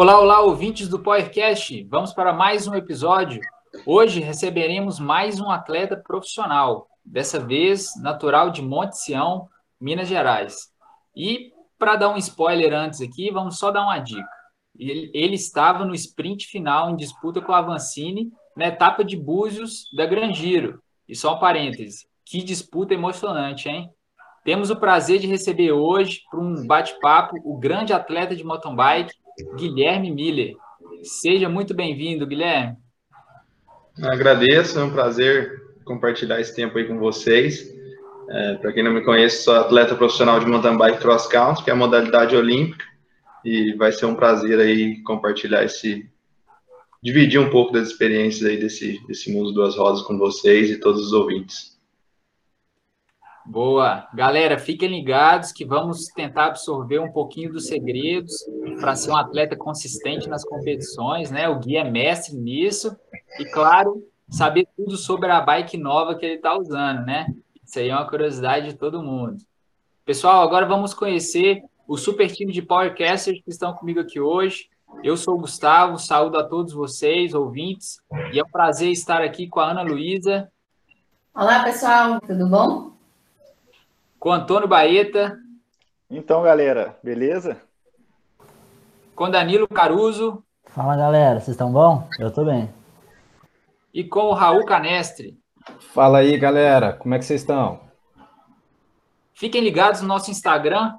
Olá, olá, ouvintes do PowerCast. Vamos para mais um episódio. Hoje receberemos mais um atleta profissional, dessa vez natural de Monte Sião, Minas Gerais. E para dar um spoiler antes aqui, vamos só dar uma dica. Ele, ele estava no sprint final em disputa com a Avancini na etapa de Búzios da Gran Giro. E só um parêntese, que disputa emocionante, hein? Temos o prazer de receber hoje, para um bate-papo, o grande atleta de mountain bike, Guilherme Miller. Seja muito bem-vindo, Guilherme. Agradeço, é um prazer compartilhar esse tempo aí com vocês. É, para quem não me conhece, sou atleta profissional de mountain bike cross country, que é a modalidade olímpica, e vai ser um prazer aí compartilhar esse, dividir um pouco das experiências aí desse, desse mundo duas rosas com vocês e todos os ouvintes. Boa. Galera, fiquem ligados que vamos tentar absorver um pouquinho dos segredos para ser um atleta consistente nas competições, né? O Gui é mestre nisso. E, claro, saber tudo sobre a bike nova que ele está usando, né? Isso aí é uma curiosidade de todo mundo. Pessoal, agora vamos conhecer o super time de Powercasters que estão comigo aqui hoje. Eu sou o Gustavo, saúdo a todos vocês, ouvintes, e é um prazer estar aqui com a Ana Luísa. Olá, pessoal, tudo bom? Com Antônio Baeta. Então, galera, beleza? Com Danilo Caruso. Fala, galera, vocês estão bom? Eu tô bem. E com o Raul Canestre. Fala aí, galera, como é que vocês estão? Fiquem ligados no nosso Instagram,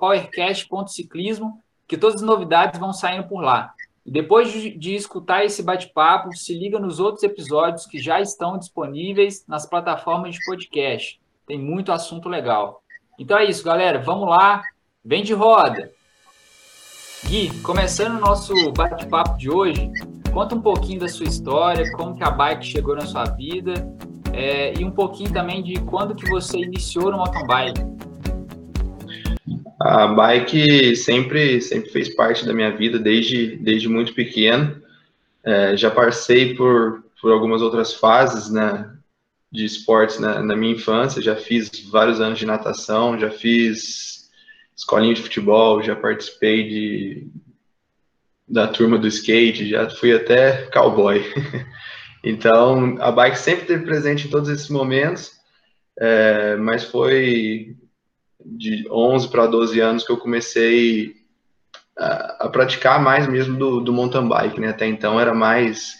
powercast.ciclismo, que todas as novidades vão saindo por lá. E depois de, de escutar esse bate-papo, se liga nos outros episódios que já estão disponíveis nas plataformas de podcast. Tem muito assunto legal. Então é isso, galera. Vamos lá. Vem de roda. Gui, começando o nosso bate-papo de hoje, conta um pouquinho da sua história, como que a bike chegou na sua vida é, e um pouquinho também de quando que você iniciou no mountain bike. A bike sempre, sempre fez parte da minha vida desde, desde muito pequeno. É, já passei por, por algumas outras fases, né? De esportes na, na, minha infância, já fiz vários anos de natação, já fiz escolinha de futebol, já participei de, da turma do skate, já fui até cowboy. então, a bike sempre esteve presente em todos esses momentos, é, mas foi de 11 para 12 anos que eu comecei a, a praticar mais mesmo do, do mountain bike, né? Até então era mais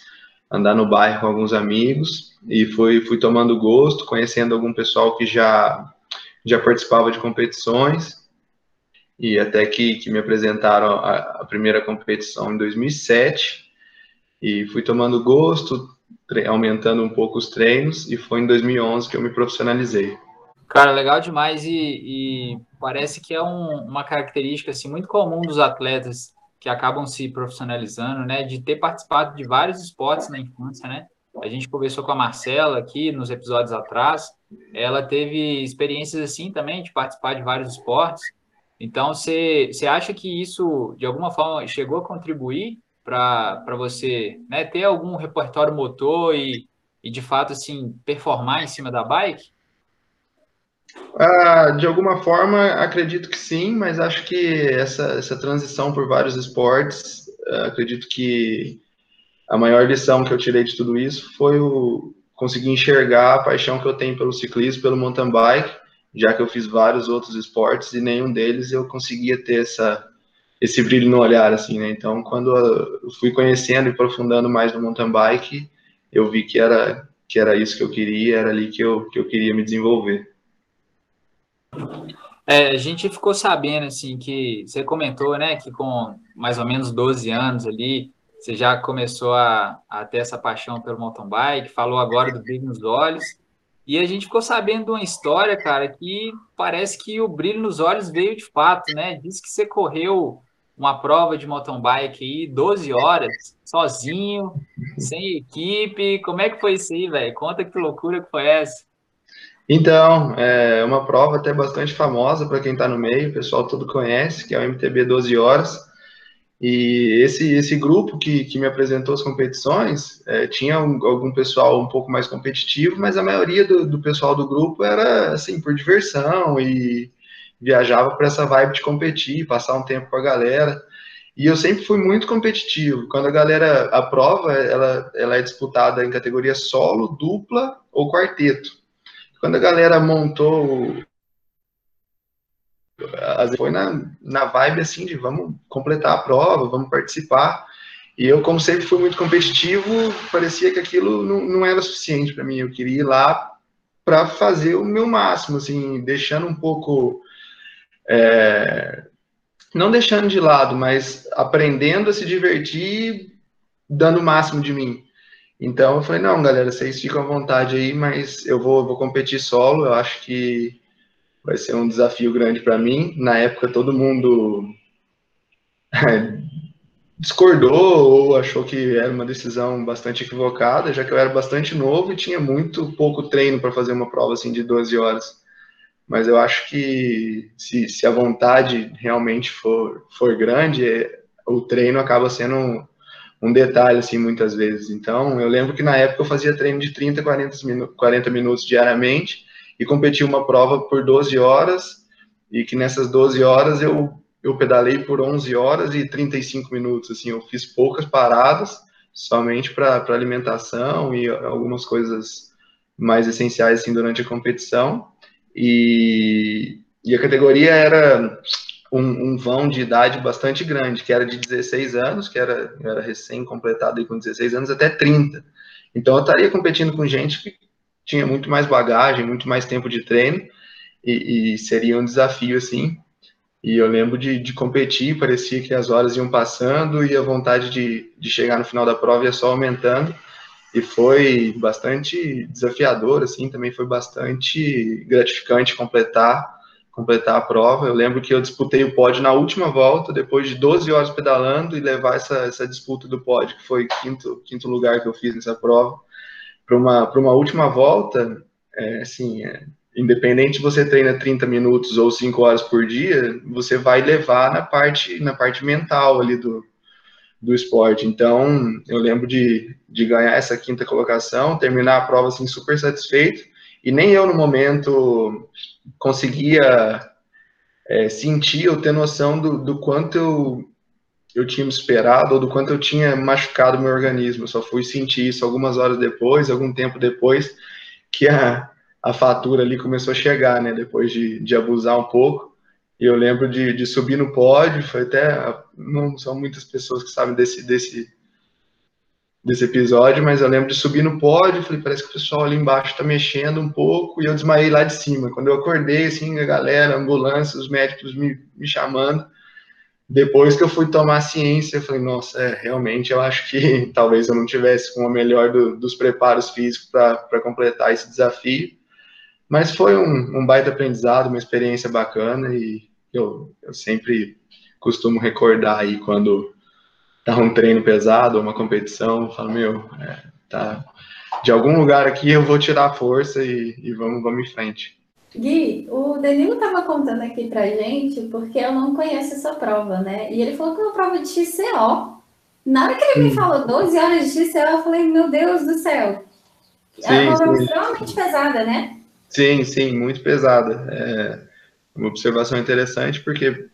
andar no bairro com alguns amigos e fui, fui tomando gosto, conhecendo algum pessoal que já, já participava de competições e até que, que me apresentaram a, a primeira competição em 2007 e fui tomando gosto, aumentando um pouco os treinos e foi em 2011 que eu me profissionalizei. Cara, legal demais e, e parece que é um, uma característica assim, muito comum dos atletas que acabam se profissionalizando, né, de ter participado de vários esportes na infância, né? A gente conversou com a Marcela aqui nos episódios atrás, ela teve experiências assim também de participar de vários esportes. Então, você, acha que isso, de alguma forma, chegou a contribuir para você né, ter algum repertório motor e, e, de fato, assim, performar em cima da bike? Ah, de alguma forma, acredito que sim, mas acho que essa, essa transição por vários esportes, ah, acredito que a maior lição que eu tirei de tudo isso foi o conseguir enxergar a paixão que eu tenho pelo ciclismo, pelo mountain bike, já que eu fiz vários outros esportes e nenhum deles eu conseguia ter essa esse brilho no olhar assim, né? Então, quando eu fui conhecendo e aprofundando mais no mountain bike, eu vi que era que era isso que eu queria, era ali que eu que eu queria me desenvolver. É, a gente ficou sabendo assim que você comentou, né, que com mais ou menos 12 anos ali, você já começou a, a ter essa paixão pelo mountain bike, falou agora do brilho nos olhos. E a gente ficou sabendo de uma história, cara, que parece que o brilho nos olhos veio de fato, né? Diz que você correu uma prova de mountain bike aí 12 horas, sozinho, sem equipe. Como é que foi isso aí, velho? Conta que loucura que foi essa. Então, é uma prova até bastante famosa para quem está no meio, o pessoal todo conhece, que é o MTB 12 horas. E esse, esse grupo que, que me apresentou as competições é, tinha um, algum pessoal um pouco mais competitivo, mas a maioria do, do pessoal do grupo era assim por diversão e viajava para essa vibe de competir, passar um tempo com a galera. E eu sempre fui muito competitivo. Quando a galera, a prova, ela, ela é disputada em categoria solo, dupla ou quarteto. Quando a galera montou, foi na, na vibe assim de vamos completar a prova, vamos participar. E eu, como sempre fui muito competitivo, parecia que aquilo não, não era suficiente para mim. Eu queria ir lá para fazer o meu máximo, assim, deixando um pouco é, não deixando de lado, mas aprendendo a se divertir, dando o máximo de mim. Então eu falei, não, galera, vocês ficam à vontade aí, mas eu vou, vou competir solo, eu acho que vai ser um desafio grande para mim. Na época todo mundo discordou ou achou que era uma decisão bastante equivocada, já que eu era bastante novo e tinha muito pouco treino para fazer uma prova assim de 12 horas mas eu acho que se, se a vontade realmente for, for grande, é, o treino acaba sendo um, detalhe, assim, muitas vezes. Então, eu lembro que na época eu fazia treino de 30, 40, minu 40 minutos diariamente e competia uma prova por 12 horas e que nessas 12 horas eu, eu pedalei por 11 horas e 35 minutos, assim, eu fiz poucas paradas, somente para alimentação e algumas coisas mais essenciais, assim, durante a competição, e, e a categoria era um, um, vão de idade bastante grande, que era de 16 anos, que era, era recém-completado com 16 anos, até 30. Então eu estaria competindo com gente que tinha muito mais bagagem, muito mais tempo de treino, e, e seria um desafio, assim. E eu lembro de, de, competir, parecia que as horas iam passando e a vontade de, de chegar no final da prova ia só aumentando e foi bastante desafiador, assim, também foi bastante gratificante completar completar a prova. Eu lembro que eu disputei o pódio na última volta, depois de 12 horas pedalando e levar essa, essa disputa do pódio, que foi quinto, quinto lugar que eu fiz nessa prova, para uma, uma última volta, é, assim, é, independente você treina 30 minutos ou 5 horas por dia, você vai levar na parte, na parte mental ali do, do esporte. Então, eu lembro de, de ganhar essa quinta colocação, terminar a prova assim super satisfeito, e nem eu no momento conseguia é, sentir ou ter noção do, do quanto eu, eu tinha esperado ou do quanto eu tinha machucado meu organismo. Eu só fui sentir isso algumas horas depois, algum tempo depois, que a, a fatura ali começou a chegar, né? Depois de, de abusar um pouco. E eu lembro de, de subir no pódio, foi até. Não são muitas pessoas que sabem desse, desse, desse episódio, mas eu lembro de subir no pódio, falei, parece que o pessoal ali embaixo tá mexendo um pouco, e eu desmaiei lá de cima. Quando eu acordei, assim, a galera, a ambulância, os médicos me, me chamando. Depois que eu fui tomar ciência, eu falei, nossa, é, realmente eu acho que talvez eu não tivesse com o melhor do, dos preparos físicos para completar esse desafio. Mas foi um, um baita aprendizado, uma experiência bacana e eu, eu sempre costumo recordar aí quando tá um treino pesado uma competição, eu falo, meu, é, tá, de algum lugar aqui eu vou tirar a força e, e vamos, vamos em frente. Gui, o Danilo estava contando aqui pra gente, porque eu não conheço essa prova, né? E ele falou que é uma prova de XCO. Na hora que ele me falou 12 horas de XCO, eu falei, meu Deus do céu. É uma prova extremamente pesada, né? Sim, sim, muito pesada. É uma observação interessante, porque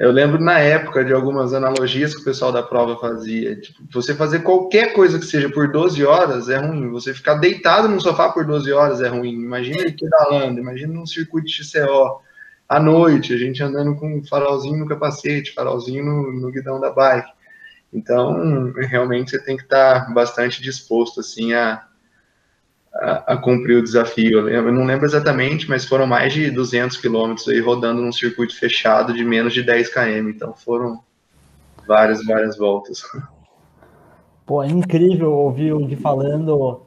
eu lembro na época de algumas analogias que o pessoal da prova fazia. Tipo, você fazer qualquer coisa que seja por 12 horas é ruim. Você ficar deitado no sofá por 12 horas é ruim. Imagina ele pedalando, imagina num circuito de XCO à noite, a gente andando com farolzinho no capacete, farolzinho no, no guidão da bike. Então, realmente você tem que estar bastante disposto assim a, a, a, cumprir o desafio. Eu não lembro exatamente, mas foram mais de 200 quilômetros aí rodando num circuito fechado de menos de 10 km. Então foram várias, várias voltas. Pô, é incrível ouvir o Gui falando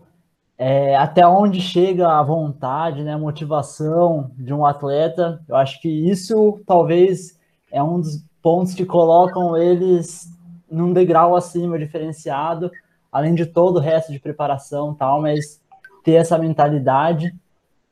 é, até onde chega a vontade, né, a motivação de um atleta. Eu acho que isso talvez é um dos pontos que colocam eles num degrau acima, diferenciado, além de todo o resto de preparação tal, mas ter essa mentalidade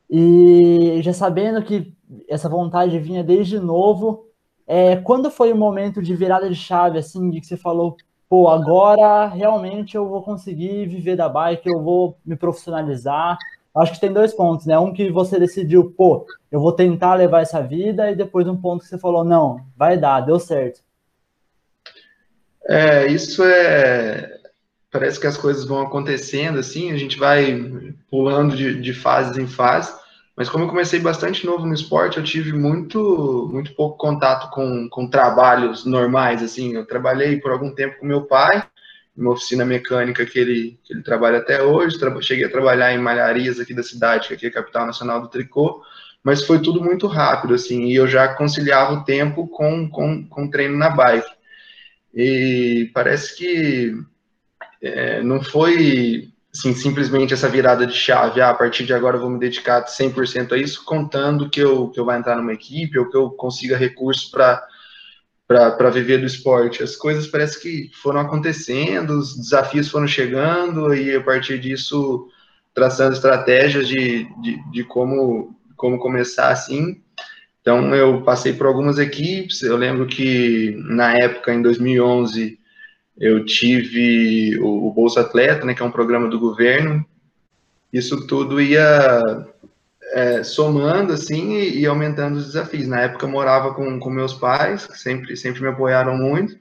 e já sabendo que essa vontade vinha desde novo. É, quando foi o momento de virada de chave, assim, de que você falou, pô, agora realmente eu vou conseguir viver da bike, eu vou me profissionalizar. Acho que tem dois pontos, né? Um que você decidiu, pô, eu vou tentar levar essa vida, e depois um ponto que você falou, não, vai dar, deu certo. É, isso é. Parece que as coisas vão acontecendo assim, a gente vai pulando de, de fases em fase. Mas como eu comecei bastante novo no esporte, eu tive muito, muito pouco contato com, com trabalhos normais, assim. Eu trabalhei por algum tempo com meu pai, uma oficina mecânica que ele, que ele trabalha até hoje. Cheguei a trabalhar em malharias aqui da cidade, que aqui é a capital nacional do tricô, mas foi tudo muito rápido, assim, e eu já conciliava o tempo com, com, com treino na bike. E parece que é, não foi assim, simplesmente essa virada de chave, ah, a partir de agora eu vou me dedicar 100% a isso, contando que eu, que eu vou entrar numa equipe ou que eu consiga recursos para para viver do esporte. As coisas parece que foram acontecendo, os desafios foram chegando e a partir disso traçando estratégias de, de, de como, como começar assim. Então eu passei por algumas equipes, eu lembro que na época, em 2011, eu tive o, o Bolsa Atleta, né, que é um programa do governo. Isso tudo ia é, somando assim e, e, aumentando os desafios. Na época eu morava com, com meus pais, que sempre, sempre me apoiaram muito,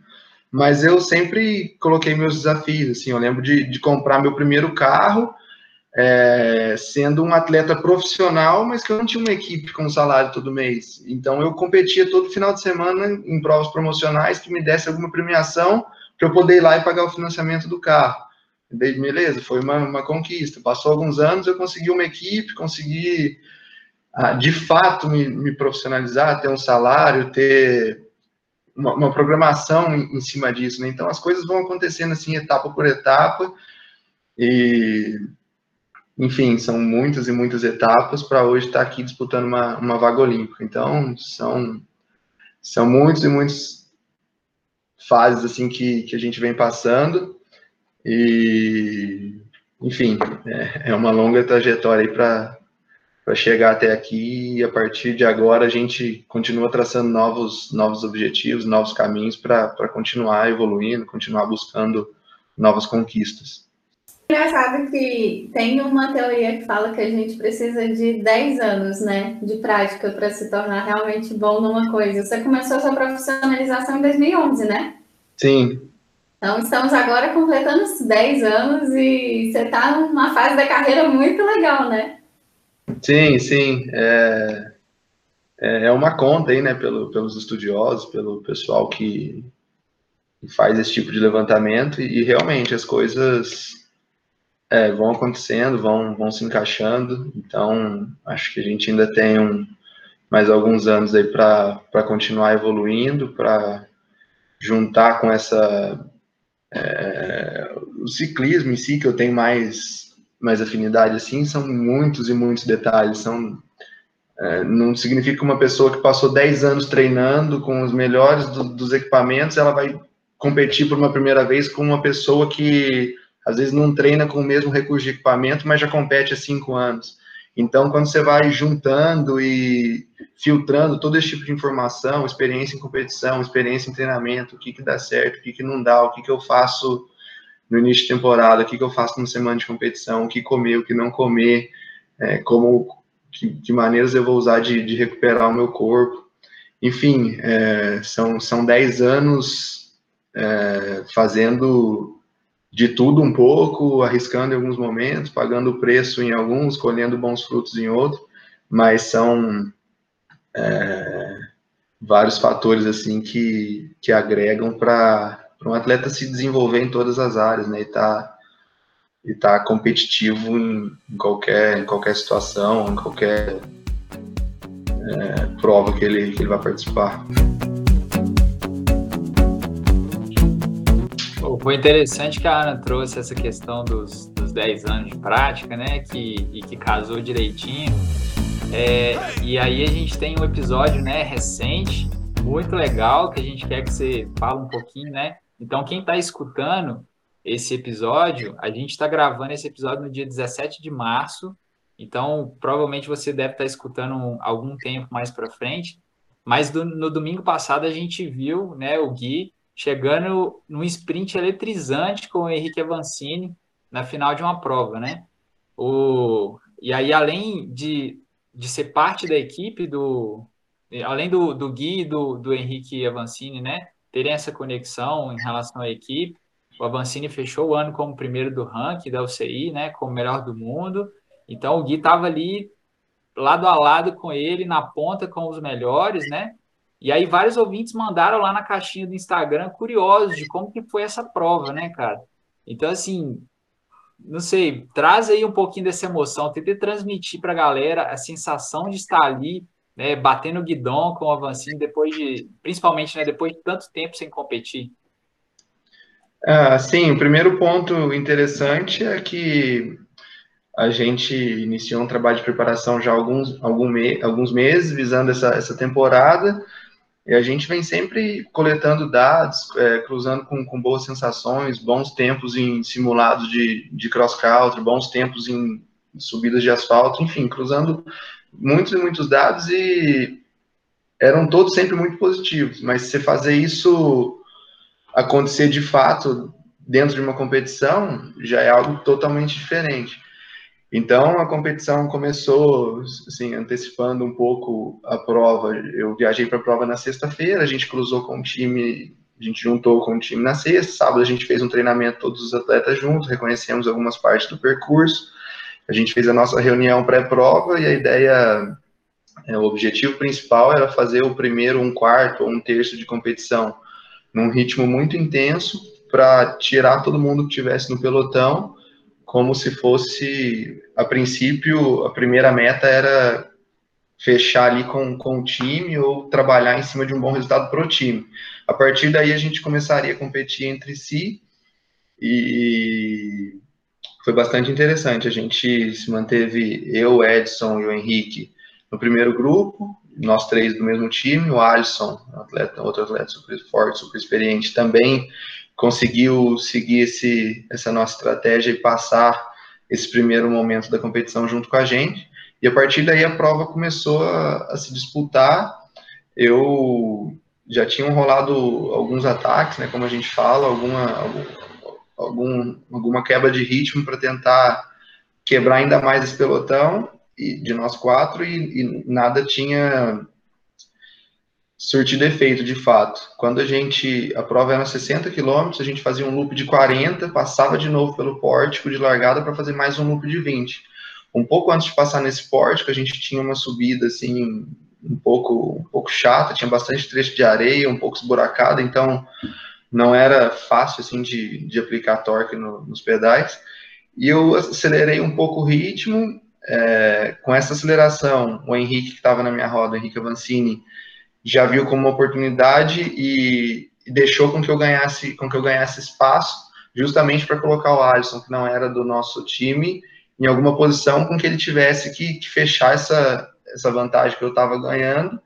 mas eu sempre coloquei meus desafios. Assim, eu lembro de, de comprar meu primeiro carro, é, sendo um atleta profissional, mas que eu não tinha uma equipe com salário todo mês. Então eu competia todo final de semana em provas promocionais que me desse alguma premiação para eu poder ir lá e pagar o financiamento do carro. Daí, beleza, foi uma, uma conquista. Passou alguns anos, eu consegui uma equipe, consegui, ah, de fato, me, me, profissionalizar, ter um salário, ter uma, uma programação em, em, cima disso. Né? Então, as coisas vão acontecendo assim, etapa por etapa. E, enfim, são muitas e muitas etapas para hoje estar aqui disputando uma, uma vaga olímpica. Então, são, são muitos e muitos fases assim que, que a gente vem passando. E enfim é, é uma longa trajetória para para chegar até aqui. E a partir de agora a gente continua traçando novos novos objetivos novos caminhos para continuar evoluindo continuar buscando novas conquistas engraçado que tem uma teoria que fala que a gente precisa de 10 anos, né, de prática para se tornar realmente bom numa coisa. Você começou a sua profissionalização em 2011, né? Sim. Então, estamos agora completando os 10 anos e você está numa fase da carreira muito legal, né? Sim, sim. É, é, é uma conta aí, né, pelo, pelos estudiosos, pelo pessoal que faz esse tipo de levantamento e, e realmente as coisas é, vão acontecendo, vão, vão se encaixando. Então, acho que a gente ainda tem um, mais alguns anos aí para continuar evoluindo, para juntar com essa é, o ciclismo em si que eu tenho mais mais afinidade assim são muitos e muitos detalhes são é, não significa que uma pessoa que passou 10 anos treinando com os melhores do, dos equipamentos ela vai competir por uma primeira vez com uma pessoa que às vezes não treina com o mesmo recurso de equipamento mas já compete há cinco anos então, quando você vai juntando e filtrando todo esse tipo de informação, experiência em competição, experiência em treinamento, o que, que dá certo, o que, que não dá, o que, que eu faço no início de temporada, o que, que eu faço na semana de competição, o que comer, o que não comer, é, como, que, que, maneiras eu vou usar de, de recuperar o meu corpo. Enfim, é, são, são 10 anos é, fazendo de tudo um pouco, arriscando em alguns momentos, pagando preço em alguns, colhendo bons frutos em outros, mas são é, vários fatores assim que, que agregam para um atleta se desenvolver em todas as áreas, né? E tá, e tá competitivo em, em qualquer, em qualquer situação, em qualquer é, prova que ele, que ele vai participar. Foi interessante que a Ana trouxe essa questão dos, dos 10 anos de prática, né? Que, e que casou direitinho. É, e aí a gente tem um episódio né, recente, muito legal, que a gente quer que você fale um pouquinho, né? Então, quem está escutando esse episódio, a gente está gravando esse episódio no dia 17 de março, então provavelmente você deve estar tá escutando algum tempo mais para frente. Mas do, no domingo passado a gente viu né, o Gui chegando num sprint eletrizante com o Henrique Avancini na final de uma prova, né? O, e aí, além de, de ser parte da equipe do. Além do, do Gui e do, do Henrique Avancini, né? terem essa conexão em relação à equipe. O Avancini fechou o ano como primeiro do ranking da UCI, né, como melhor do mundo. Então o Gui estava ali lado a lado com ele, na ponta com os melhores, né? E aí vários ouvintes mandaram lá na caixinha do Instagram curiosos de como que foi essa prova, né, cara? Então assim, não sei, traz aí um pouquinho dessa emoção, tenta transmitir para a galera a sensação de estar ali, né, batendo guidão com o Avancini depois de, principalmente, né, depois de tanto tempo sem competir. Ah, sim, o primeiro ponto interessante é que a gente iniciou um trabalho de preparação já há alguns, algum me, alguns meses, visando essa, essa temporada, e a gente vem sempre coletando dados, é, cruzando com, com, boas sensações, bons tempos em simulados de, de cross-country, bons tempos em subidas de asfalto, enfim, cruzando muitos e muitos dados e eram todos sempre muito positivos, mas se você fazer isso acontecer de fato dentro de uma competição já é algo totalmente diferente. Então a competição começou assim antecipando um pouco a prova. Eu viajei para a prova na sexta-feira, a gente cruzou com o time, a gente juntou com o time na sexta, sábado a gente fez um treinamento todos os atletas juntos, reconhecemos algumas partes do percurso. A gente fez a nossa reunião pré-prova e a ideia, é, o objetivo principal era fazer o primeiro um quarto ou um terço de competição num ritmo muito intenso para tirar todo mundo que tivesse no pelotão, como se fosse, a princípio, a primeira meta era fechar ali com, com o time ou trabalhar em cima de um bom resultado para o time. A partir daí a gente começaria a competir entre si e foi bastante interessante. A gente se manteve, eu, Edson e o Henrique, no primeiro grupo, nós três do mesmo time, o Alisson, atleta, outro atleta super forte, super experiente, também conseguiu seguir esse, essa nossa estratégia e passar esse primeiro momento da competição junto com a gente. E a partir daí a prova começou a, a se disputar. Eu já tinha rolado alguns ataques, né, como a gente fala, alguma, algum, alguma quebra de ritmo para tentar quebrar ainda mais esse pelotão de nós quatro e, e nada tinha surtido efeito de fato. Quando a gente, a prova era 60 quilômetros, a gente fazia um loop de 40, passava de novo pelo pórtico de largada para fazer mais um loop de 20. Um pouco antes de passar nesse pórtico, a gente tinha uma subida assim um pouco um pouco chata, tinha bastante trecho de areia, um pouco esburacada, então não era fácil assim de, de aplicar torque no, nos pedais. E eu acelerei um pouco o ritmo é, com essa aceleração, o Henrique, que estava na minha roda, o Henrique Avancini, já viu como uma oportunidade e, deixou com que eu ganhasse, com que eu ganhasse espaço, justamente para colocar o Alisson, que não era do nosso time, em alguma posição com que ele tivesse que, que fechar essa, essa vantagem que eu estava ganhando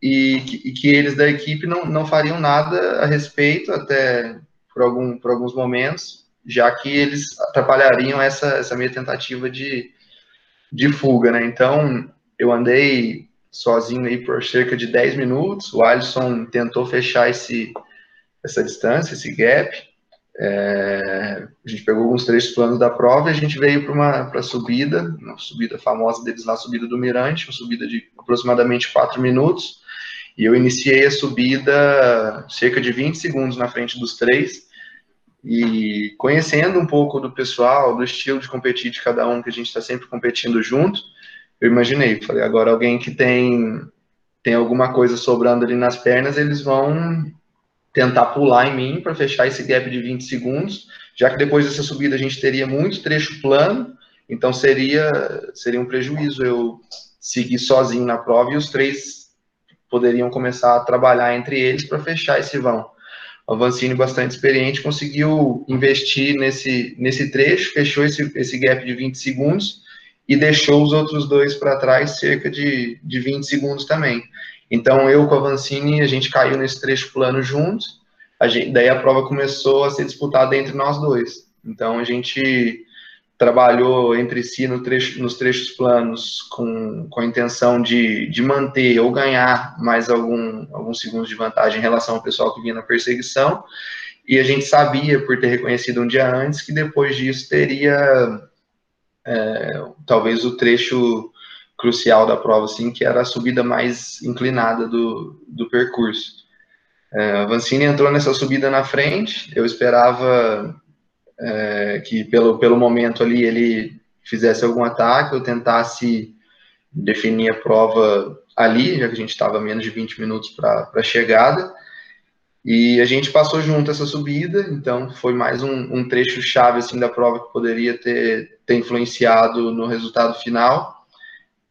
e que, e que, eles da equipe não, não fariam nada a respeito, até por, algum, por alguns momentos, já que eles atrapalhariam essa, essa minha tentativa de, de fuga, né? Então, eu andei sozinho aí por cerca de 10 minutos. O Alisson tentou fechar esse, essa distância, esse gap. É, a gente pegou alguns trechos planos da prova e a gente veio para uma subida, uma subida famosa deles lá, a subida do Mirante, uma subida de aproximadamente 4 minutos. E eu iniciei a subida cerca de 20 segundos na frente dos três. E conhecendo um pouco do pessoal, do estilo de competir de cada um, que a gente está sempre competindo junto, eu imaginei, falei, agora alguém que tem, tem alguma coisa sobrando ali nas pernas, eles vão tentar pular em mim para fechar esse gap de 20 segundos, já que depois dessa subida a gente teria muito trecho plano, então seria, seria um prejuízo eu seguir sozinho na prova e os três poderiam começar a trabalhar entre eles para fechar esse vão. O Avancini, bastante experiente, conseguiu investir nesse, nesse trecho, fechou esse, esse gap de 20 segundos e deixou os outros dois para trás cerca de, de 20 segundos também. Então, eu com a Avancini, a gente caiu nesse trecho plano juntos, a gente, daí a prova começou a ser disputada entre nós dois. Então, a gente trabalhou entre si no trecho, nos trechos planos com, com a intenção de, de manter ou ganhar mais algum, alguns segundos de vantagem em relação ao pessoal que vinha na perseguição. E a gente sabia, por ter reconhecido um dia antes, que depois disso teria é, talvez o trecho crucial da prova, assim, que era a subida mais inclinada do, do percurso. É, Vancini entrou nessa subida na frente, eu esperava é, que pelo, pelo momento ali ele fizesse algum ataque, eu tentasse definir a prova ali, já que a gente estava menos de 20 minutos para a chegada, e a gente passou junto essa subida, então foi mais um, um trecho chave assim da prova que poderia ter, ter influenciado no resultado final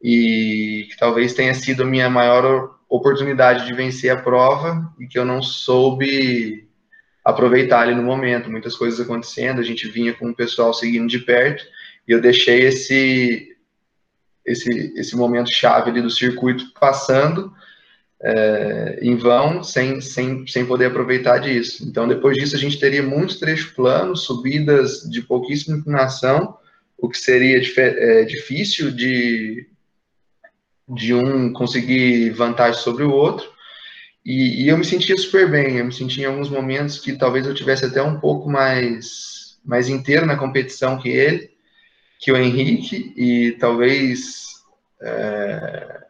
e que talvez tenha sido a minha maior oportunidade de vencer a prova e que eu não soube aproveitar ali no momento. Muitas coisas acontecendo, a gente vinha com o pessoal seguindo de perto e eu deixei esse esse, esse momento chave ali do circuito passando é, em vão, sem, sem, sem poder aproveitar disso. Então, depois disso, a gente teria muitos trechos planos, subidas de pouquíssima inclinação, o que seria é, difícil de, de um conseguir vantagem sobre o outro. E, e, eu me sentia super bem, eu me sentia em alguns momentos que talvez eu tivesse até um pouco mais, mais inteiro na competição que ele, que o Henrique, e talvez é,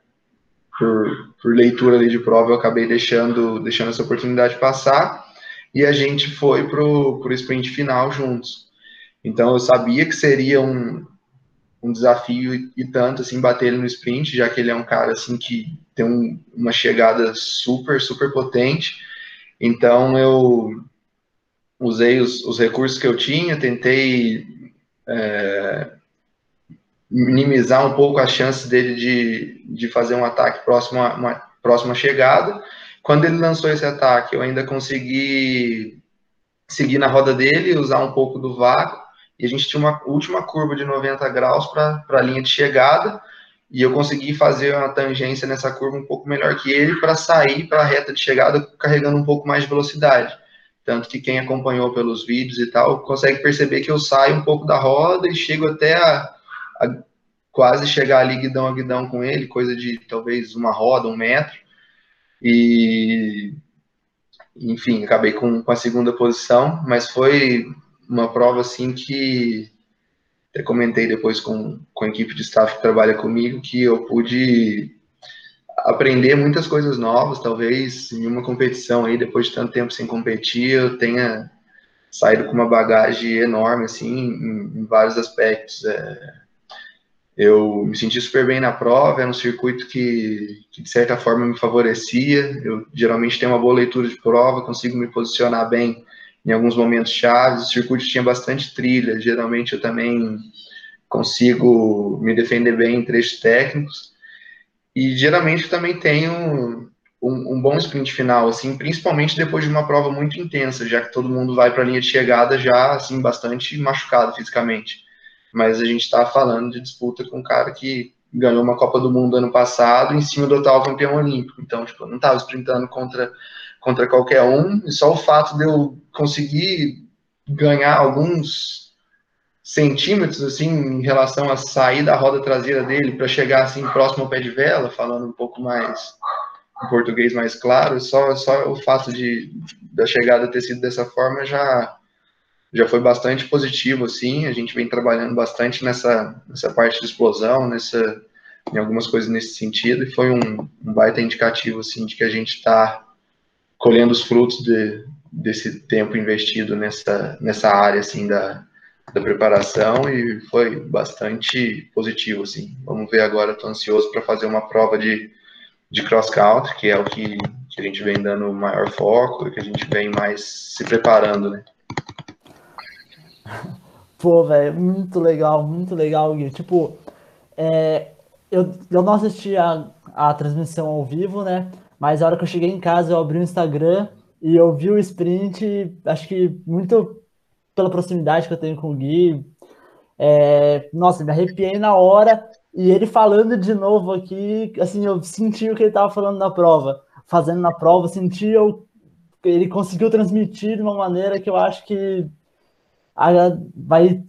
por, por leitura ali de prova, eu acabei deixando, deixando essa oportunidade passar e a gente foi para o sprint final juntos. Então eu sabia que seria um, um desafio e, e, tanto assim bater ele no sprint, já que ele é um cara assim que tem um, uma chegada super, super potente. Então eu usei os, os recursos que eu tinha, tentei é, minimizar um pouco a chance dele de, de fazer um ataque próximo a uma próxima chegada. Quando ele lançou esse ataque, eu ainda consegui seguir na roda dele, usar um pouco do vácuo, e a gente tinha uma última curva de 90 graus para a linha de chegada, e eu consegui fazer uma tangência nessa curva um pouco melhor que ele para sair para a reta de chegada carregando um pouco mais de velocidade. Tanto que quem acompanhou pelos vídeos e tal consegue perceber que eu saio um pouco da roda e chego até a, a quase chegar ali guidão a guidão com ele, coisa de talvez uma roda, um metro. E, enfim, acabei com, com a segunda posição, mas foi uma prova assim que até comentei depois com, com a equipe de staff que trabalha comigo que eu pude aprender muitas coisas novas, talvez em uma competição aí, depois de tanto tempo sem competir, eu tenha saído com uma bagagem enorme, assim, em, em vários aspectos. É, eu me senti super bem na prova, era um circuito que, que, de certa forma me favorecia. Eu geralmente tenho uma boa leitura de prova, consigo me posicionar bem em alguns momentos chaves. O circuito tinha bastante trilha, geralmente eu também consigo me defender bem em trechos técnicos. E geralmente eu também tenho um, um, bom sprint final, assim, principalmente depois de uma prova muito intensa, já que todo mundo vai para a linha de chegada já assim bastante machucado fisicamente mas a gente está falando de disputa com um cara que ganhou uma Copa do Mundo ano passado em cima do atual campeão olímpico. Então, tipo, eu não estava sprintando contra, contra qualquer um, e só o fato de eu conseguir ganhar alguns centímetros assim em relação a sair da roda traseira dele para chegar assim próximo ao pé de vela, falando um pouco mais em português mais claro, só só o fato de da chegada ter sido dessa forma já já foi bastante positivo, assim, a gente vem trabalhando bastante nessa, nessa parte de explosão, nessa, em algumas coisas nesse sentido, e foi um, um baita indicativo, assim, de que a gente está colhendo os frutos de, desse tempo investido nessa, nessa área, assim, da, da preparação, e foi bastante positivo, assim. Vamos ver agora, estou ansioso para fazer uma prova de, de cross-country, que é o que, que a gente vem dando maior foco, que a gente vem mais se preparando, né. Pô, velho, muito legal, muito legal, Gui. Tipo, é, eu, eu não assisti a, a transmissão ao vivo, né? Mas a hora que eu cheguei em casa, eu abri o Instagram e eu vi o sprint, acho que muito pela proximidade que eu tenho com o Gui. É, nossa, me arrepiei na hora. E ele falando de novo aqui, assim, eu senti o que ele estava falando na prova. Fazendo na prova, senti eu, ele conseguiu transmitir de uma maneira que eu acho que vai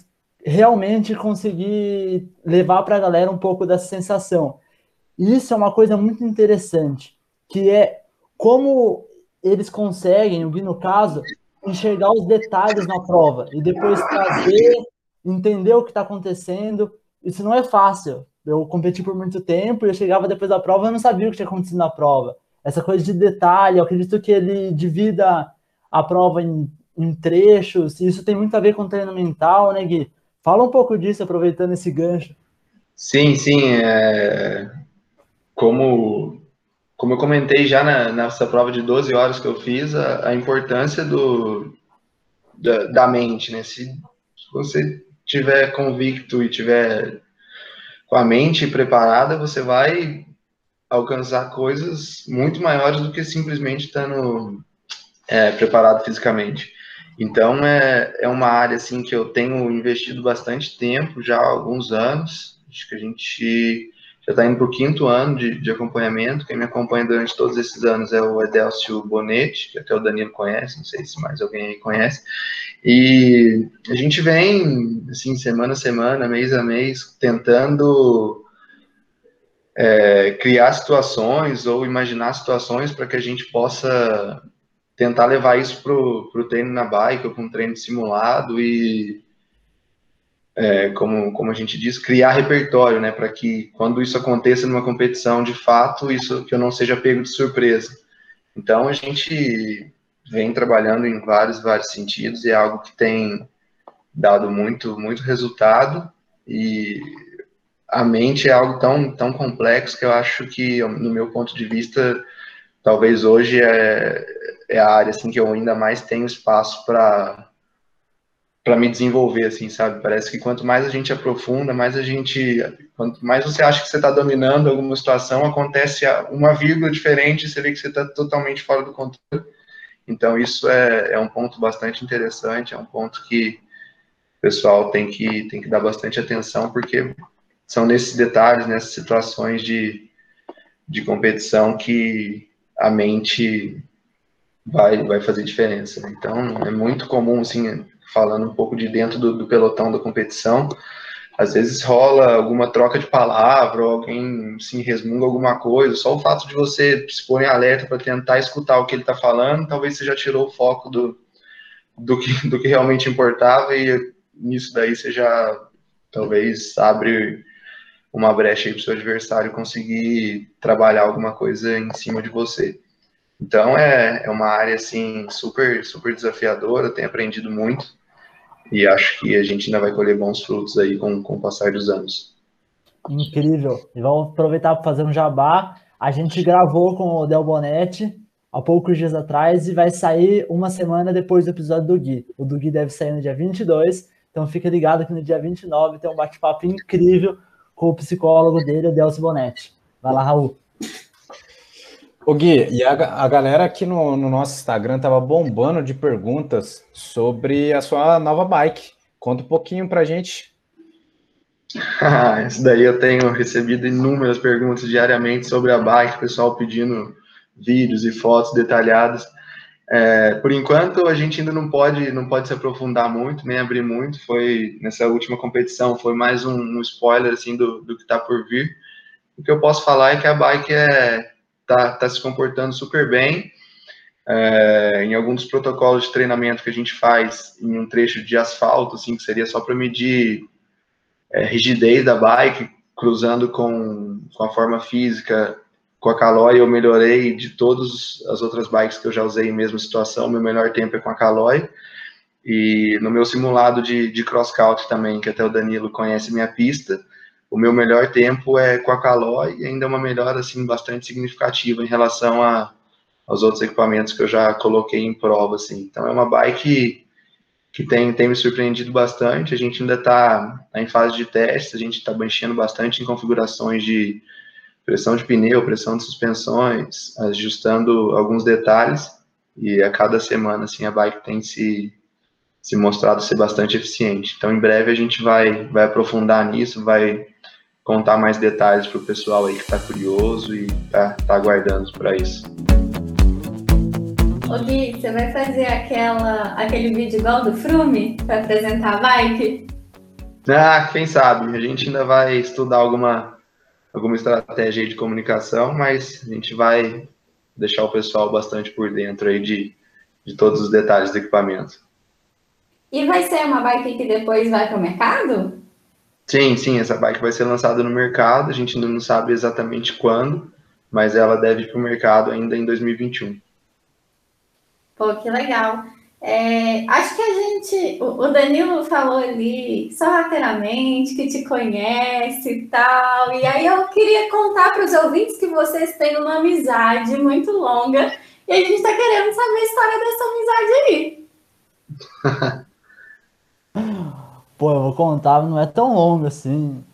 realmente conseguir levar para a galera um pouco dessa sensação. Isso é uma coisa muito interessante, que é como eles conseguem, o Gui no caso, enxergar os detalhes na prova e depois trazer, entender o que está acontecendo. Isso não é fácil. Eu competi por muito tempo e eu chegava depois da prova e não sabia o que tinha acontecido na prova. essa coisa de detalhe. Eu acredito que ele divida a prova em, em trechos, isso tem muito a ver com treino mental, né, Gui? Fala um pouco disso, aproveitando esse gancho. Sim, sim. É... Como, como eu comentei já na, nessa prova de 12 horas que eu fiz, a, a importância do, da, da, mente, né? Se, se você tiver convicto e tiver com a mente preparada, você vai alcançar coisas muito maiores do que simplesmente estando é, preparado fisicamente. Então é, é uma área assim que eu tenho investido bastante tempo já há alguns anos. Acho que a gente já está indo para o quinto ano de, de, acompanhamento. Quem me acompanha durante todos esses anos é o Edelcio Bonetti, que até o Danilo conhece, não sei se mais alguém aí conhece. E a gente vem, assim, semana a semana, mês a mês, tentando é, criar situações ou imaginar situações para que a gente possa tentar levar isso para o treino na bike ou para um treino simulado e, é, como, como a gente diz, criar repertório, né, para que quando isso aconteça numa competição, de fato, isso que eu não seja pego de surpresa. Então, a gente vem trabalhando em vários, vários sentidos e é algo que tem dado muito, muito resultado e a mente é algo tão, tão complexo que eu acho que, no meu ponto de vista, talvez hoje é, é a área assim que eu ainda mais tenho espaço para para me desenvolver assim, sabe? Parece que quanto mais a gente aprofunda, mais a gente, quanto mais você acha que você está dominando alguma situação, acontece uma vírgula diferente, você vê que você está totalmente fora do controle. Então isso é, é um ponto bastante interessante, é um ponto que o pessoal tem que tem que dar bastante atenção porque são nesses detalhes, nessas situações de, de competição que a mente vai, vai fazer diferença. Então, é muito comum, assim, falando um pouco de dentro do, do pelotão da competição, às vezes rola alguma troca de palavra, alguém assim, resmunga alguma coisa, só o fato de você se pôr em alerta para tentar escutar o que ele está falando, talvez você já tirou o foco do, do, que, do que realmente importava, e nisso daí você já talvez abre uma brecha para o seu adversário conseguir trabalhar alguma coisa em cima de você. Então é, é uma área assim super super desafiadora, tenho aprendido muito e acho que a gente ainda vai colher bons frutos aí com, com o passar dos anos. Incrível. E vamos aproveitar para fazer um jabá. A gente gravou com o Del Bonetti há poucos dias atrás e vai sair uma semana depois do episódio do Gui. O do Gui deve sair no dia 22, então fica ligado que no dia 29 tem um bate-papo incrível com o psicólogo dele, o Delcio Bonetti. Vai lá, Raul. O Gui, e a, a galera aqui no, no, nosso Instagram tava bombando de perguntas sobre a sua nova bike. Conta um pouquinho pra gente. Ah, isso daí eu tenho recebido inúmeras perguntas diariamente sobre a bike, pessoal pedindo vídeos e fotos detalhadas. É, por enquanto a gente ainda não pode não pode se aprofundar muito nem abrir muito. Foi nessa última competição foi mais um, um spoiler assim do, do que está por vir. O que eu posso falar é que a bike é tá, tá se comportando super bem. É, em alguns protocolos de treinamento que a gente faz em um trecho de asfalto, assim, que seria só para medir é, rigidez da bike, cruzando com, com a forma física, com a Caloi, eu melhorei de todas as outras bikes que eu já usei em mesma situação, meu melhor tempo é com a Caloi. E no meu simulado de, de cross-country também, que até o Danilo conhece minha pista, o meu melhor tempo é com a Caloi e ainda é uma melhora assim bastante significativa em relação a, aos outros equipamentos que eu já coloquei em prova assim. Então é uma bike que tem, tem me surpreendido bastante. A gente ainda está tá em fase de teste, a gente está mexendo bastante em configurações de pressão de pneu, pressão de suspensões, ajustando alguns detalhes e a cada semana assim a bike tem se se mostrado ser bastante eficiente. Então, em breve a gente vai vai aprofundar nisso, vai contar mais detalhes para o pessoal aí que está curioso e está tá aguardando para isso. Ô Gui, você vai fazer aquela, aquele vídeo igual do Frume para apresentar a bike? Ah, quem sabe? A gente ainda vai estudar alguma, alguma estratégia de comunicação, mas a gente vai deixar o pessoal bastante por dentro aí de, de todos os detalhes do equipamento. E vai ser uma bike que depois vai para o mercado? Sim, sim, essa bike vai ser lançada no mercado, a gente ainda não sabe exatamente quando, mas ela deve ir para o mercado ainda em 2021. Pô, que legal. É, acho que a gente, o Danilo falou ali sorrateiramente que te conhece e tal, e aí eu queria contar para os ouvintes que vocês têm uma amizade muito longa e a gente está querendo saber a história dessa amizade aí. Pô, eu vou contar, não é tão longo assim.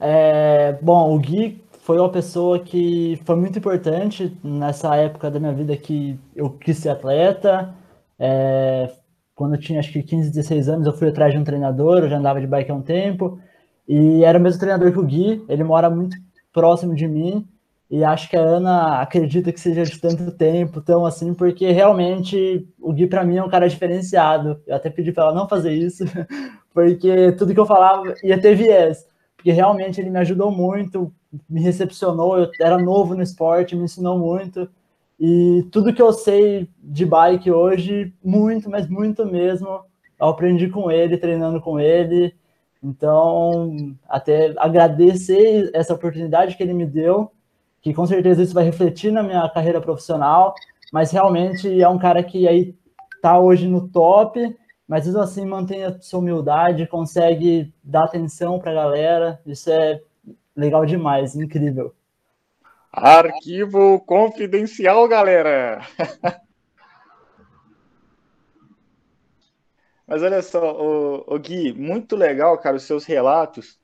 É, bom, o Gui foi uma pessoa que foi muito importante nessa época da minha vida que eu quis ser atleta. É, quando eu tinha acho que 15, 16 anos, eu fui atrás de um treinador, eu já andava de bike há um tempo, e era o mesmo treinador que o Gui, ele mora muito próximo de mim, e acho que a Ana acredita que seja de tanto tempo, tão assim, porque realmente o Gui para mim é um cara diferenciado. Eu até pedi para ela não fazer isso, porque tudo que eu falava ia ter viés, porque realmente ele me ajudou muito, me recepcionou, eu era novo no esporte, me ensinou muito. E tudo que eu sei de bike hoje, muito, mas muito mesmo, eu aprendi com ele, treinando com ele. Então, até agradecer essa oportunidade que ele me deu, que com certeza isso vai refletir na minha carreira profissional, mas realmente é um cara que aí tá hoje no top, mas mesmo assim mantém a sua humildade, consegue dar atenção para a galera. Isso é legal demais, incrível. Arquivo confidencial, galera. Mas olha só, o, o, Gui, muito legal, cara, os seus relatos.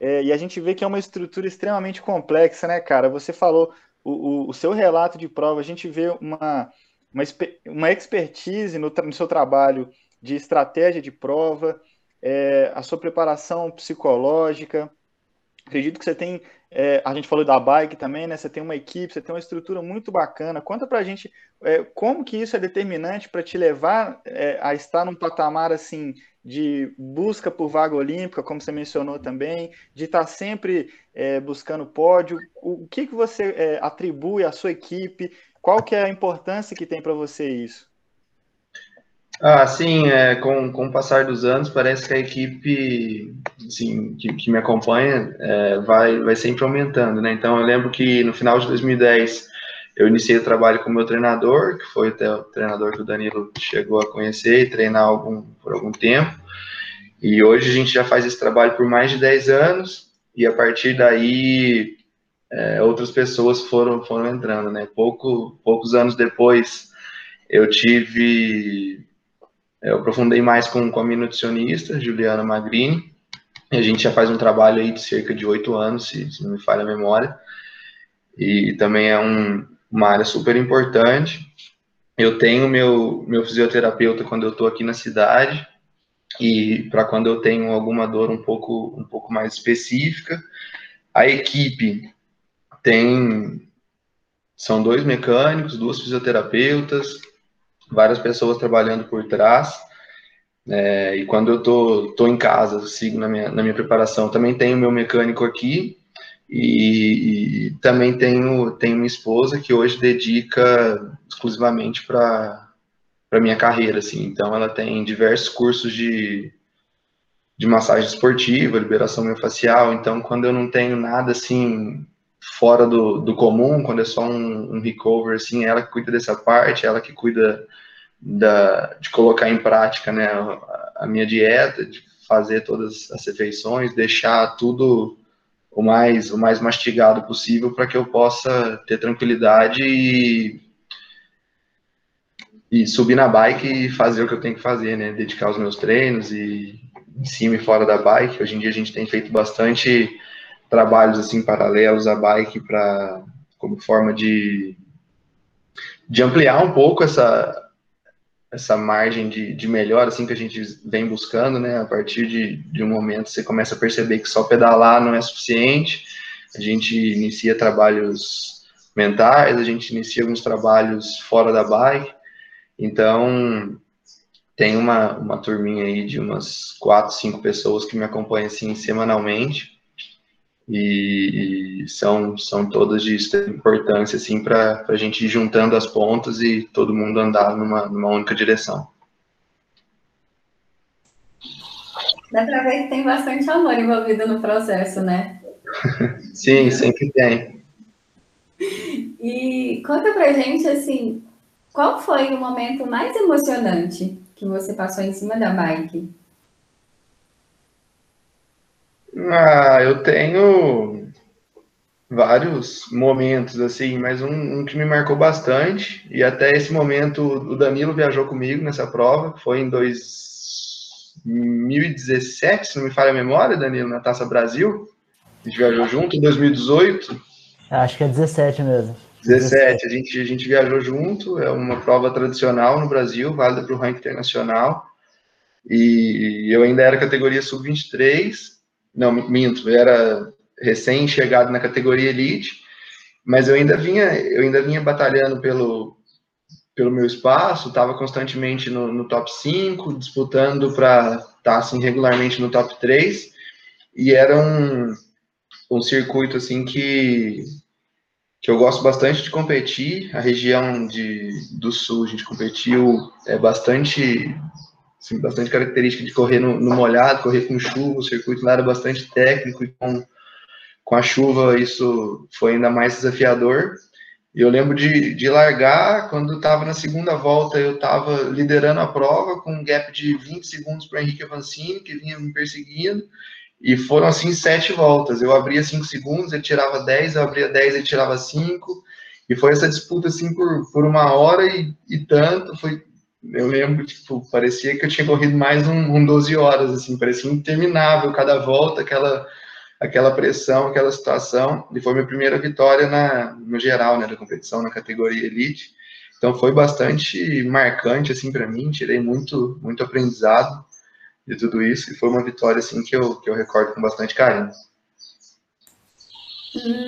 É, e a gente vê que é uma estrutura extremamente complexa, né, cara? Você falou o, o, o seu relato de prova, a gente vê uma, uma, uma expertise no, no seu trabalho de estratégia de prova, é, a sua preparação psicológica. Acredito que você tem é, a gente falou da bike também, né? Você tem uma equipe, você tem uma estrutura muito bacana. Conta pra gente é, como que isso é determinante para te levar é, a estar num patamar assim de busca por vaga olímpica, como você mencionou também, de estar sempre é, buscando pódio. O que, que você é, atribui à sua equipe? Qual que é a importância que tem para você isso? Ah, sim, é, com, com o passar dos anos, parece que a equipe assim, que, que me acompanha é, vai, vai sempre aumentando, né? Então, eu lembro que no final de 2010 eu iniciei o trabalho com o meu treinador, que foi até o treinador que o Danilo chegou a conhecer e treinar algum, por algum tempo. E hoje a gente já faz esse trabalho por mais de 10 anos, e a partir daí é, outras pessoas foram, foram entrando, né? Pouco, poucos anos depois eu tive eu aprofundei mais com, com a minha nutricionista, Juliana Magrini, e a gente já faz um trabalho aí de cerca de oito anos, se, se, não me falha a memória, e também é um, uma área super importante. Eu tenho meu, meu fisioterapeuta quando eu estou aqui na cidade, e para quando eu tenho alguma dor um pouco, um pouco mais específica. A equipe tem são dois mecânicos, duas fisioterapeutas, várias pessoas trabalhando por trás. É, e quando eu tô, tô em casa, sigo na minha, na minha preparação, também tenho meu mecânico aqui e, e também tenho, tenho minha esposa que hoje dedica exclusivamente para minha carreira, assim. Então, ela tem diversos cursos de, de massagem esportiva, liberação miofascial. Então, quando eu não tenho nada assim fora do, do comum, quando é só um, um recover, assim, ela que cuida dessa parte, ela que cuida da, de colocar em prática né, a, a minha dieta, de fazer todas as refeições, deixar tudo o mais, o mais mastigado possível para que eu possa ter tranquilidade e, e subir na bike e fazer o que eu tenho que fazer, né? Dedicar os meus treinos e em cima e fora da bike. Hoje em dia a gente tem feito bastante trabalhos assim paralelos à bike para como forma de, de ampliar um pouco essa essa margem de, de melhora assim que a gente vem buscando, né? A partir de, de um momento você começa a perceber que só pedalar não é suficiente. A gente inicia trabalhos mentais, a gente inicia alguns trabalhos fora da bike. Então, tem uma, uma turminha aí de umas quatro, cinco pessoas que me acompanham assim semanalmente e, são, são todas de importância assim para a gente ir juntando as pontas e todo mundo andar numa, numa única direção. Dá para ver que tem bastante amor envolvido no processo, né? Sim, sempre tem. E conta pra gente, assim, qual foi o momento mais emocionante que você passou em cima da bike? Ah, eu tenho vários momentos, assim, mas um, um, que me marcou bastante, e até esse momento o Danilo viajou comigo nessa prova, foi em 2017, se não me falha a memória, Danilo, na Taça Brasil. A gente viajou junto em 2018. Acho que é 17 mesmo. 17, a gente, a gente viajou junto, é uma prova tradicional no Brasil, válida para o ranking internacional. E eu ainda era categoria sub-23, não, minto, eu era recém-chegado na categoria elite, mas eu ainda vinha, eu ainda vinha batalhando pelo, pelo meu espaço, estava constantemente no, no, top 5, disputando para estar tá, assim, regularmente no top 3, e era um, um circuito assim que, que eu gosto bastante de competir, a região de, do sul, a gente competiu é bastante assim, bastante característica de correr no, no molhado, correr com chuva, o circuito lá era bastante técnico e com com a chuva isso foi ainda mais desafiador. E eu lembro de, de largar, quando estava na segunda volta, eu estava liderando a prova com um gap de 20 segundos para Henrique Avancini, que vinha me perseguindo, e foram assim sete voltas. Eu abria 5 segundos, ele tirava 10, eu abria 10, ele tirava 5, e foi essa disputa assim por, por uma hora e, e tanto. Foi, eu lembro, tipo, parecia que eu tinha corrido mais um, um 12 horas, assim, parecia interminável cada volta, aquela aquela pressão, aquela situação, e foi minha primeira vitória na, no geral, né, da competição, na categoria Elite. Então foi bastante marcante, assim, para mim, tirei muito, muito aprendizado de tudo isso, e foi uma vitória, assim, que eu, que eu recordo com bastante carinho.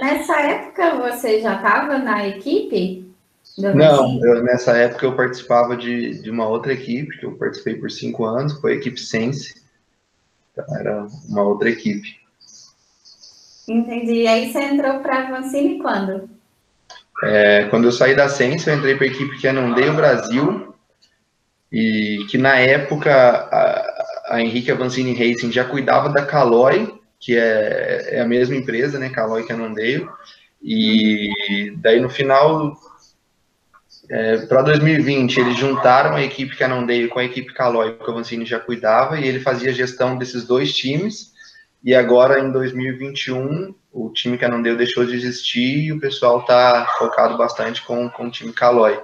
Nessa época você já estava na equipe? Não, eu, nessa época eu participava de, de uma outra equipe, que eu participei por cinco anos, foi a equipe Sense, então, era uma outra equipe. Entendi. E aí você entrou para a Vancini quando? É, quando eu saí da Sense, eu entrei para a equipe que é o Brasil, e que na época a, a Henrique Avancini Racing já cuidava da Caloi, que é, é a mesma empresa, né, Caloi que é Nandeio, e daí no final, é, para 2020, eles juntaram a equipe Canondeio com a equipe Caloi, que o Avancini já cuidava, e ele fazia gestão desses dois times, e agora, em 2021, o time deu deixou de existir e o pessoal está focado bastante com, com o time Caloi,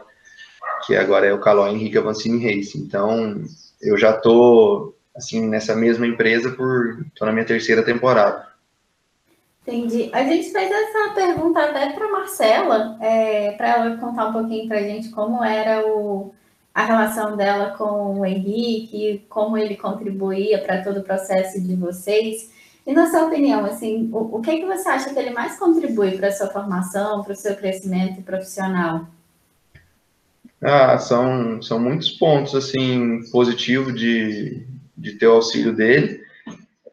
que agora é o Caloi Henrique Avancini Race. Então, eu já estou assim, nessa mesma empresa por. estou na minha terceira temporada. Entendi. A gente fez essa pergunta até para Marcela, é, para ela contar um pouquinho para a gente como era o, a relação dela com o Henrique, como ele contribuía para todo o processo de vocês. E na sua opinião, assim, o, o que, é que você acha que ele mais contribui para a sua formação, para o seu crescimento profissional? Ah, são, são muitos pontos, assim, positivos de, de ter o auxílio dele.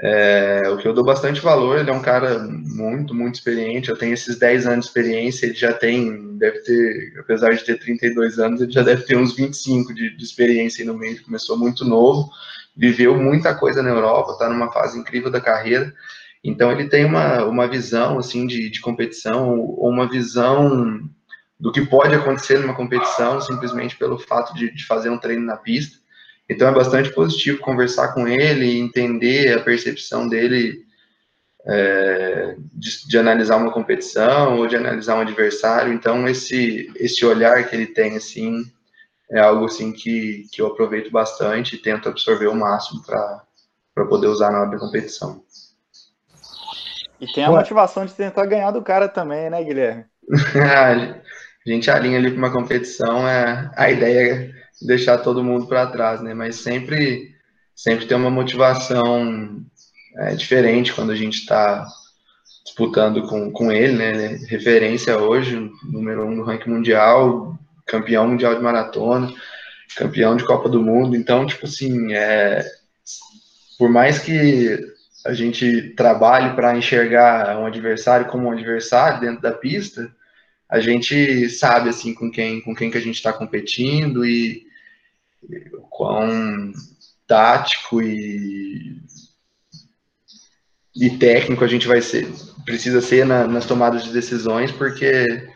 É, o que eu dou bastante valor, ele é um cara muito, muito experiente, eu tenho esses 10 anos de experiência, ele já tem, deve ter, apesar de ter 32 anos, ele já deve ter uns 25 de, de experiência no meio, começou muito novo, viveu muita coisa na Europa, está numa fase incrível da carreira. Então ele tem uma, uma visão assim de, de competição, ou uma visão do que pode acontecer numa competição, simplesmente pelo fato de, de fazer um treino na pista. Então é bastante positivo conversar com ele, entender a percepção dele é, de, de, analisar uma competição ou de analisar um adversário. Então esse esse olhar que ele tem assim é algo assim que, que eu aproveito bastante e tento absorver o máximo para poder usar na hora da competição. E tem a Ué. motivação de tentar ganhar do cara também, né, Guilherme? a gente alinha ali para uma competição, é, a ideia deixar todo mundo para trás, né? Mas sempre, sempre tem uma motivação é, diferente quando a gente está disputando com, com ele, né? Referência hoje, número um do ranking mundial, campeão mundial de maratona, campeão de Copa do Mundo. Então, tipo assim, é, por mais que a gente trabalhe para enxergar um adversário como um adversário dentro da pista, a gente sabe assim com quem com quem que a gente está competindo e, quão tático e, e técnico a gente vai ser precisa ser na, nas tomadas de decisões porque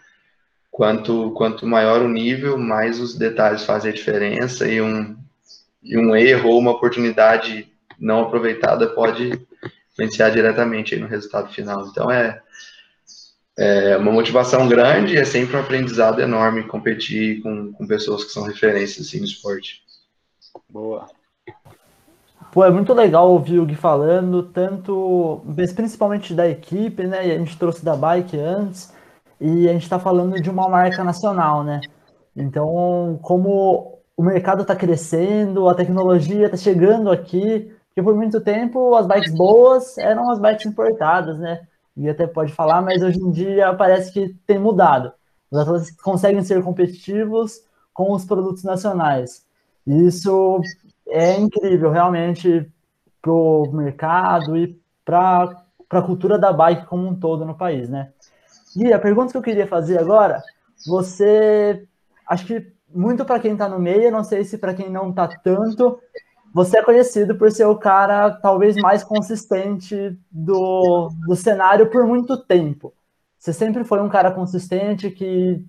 quanto, quanto maior o nível, mais os detalhes fazem a diferença e um, e um erro ou uma oportunidade não aproveitada pode influenciar diretamente no resultado final. Então é, é uma motivação grande, é sempre um aprendizado enorme competir com, com pessoas que são referências assim, no esporte. Boa. Pô, é muito legal ouvir o Gui falando, tanto, principalmente da equipe, né? E a gente trouxe da bike antes, e a gente está falando de uma marca nacional, né? Então, como o mercado está crescendo, a tecnologia está chegando aqui, porque por muito tempo as bikes boas eram as bikes importadas, né? E até pode falar, mas hoje em dia parece que tem mudado. Os atletas conseguem ser competitivos com os produtos nacionais. Isso é incrível, realmente, para o mercado e para a cultura da bike como um todo no país, né? E a pergunta que eu queria fazer agora, você, acho que muito para quem está no meio, não sei se para quem não está tanto, você é conhecido por ser o cara talvez mais consistente do, do cenário por muito tempo. Você sempre foi um cara consistente que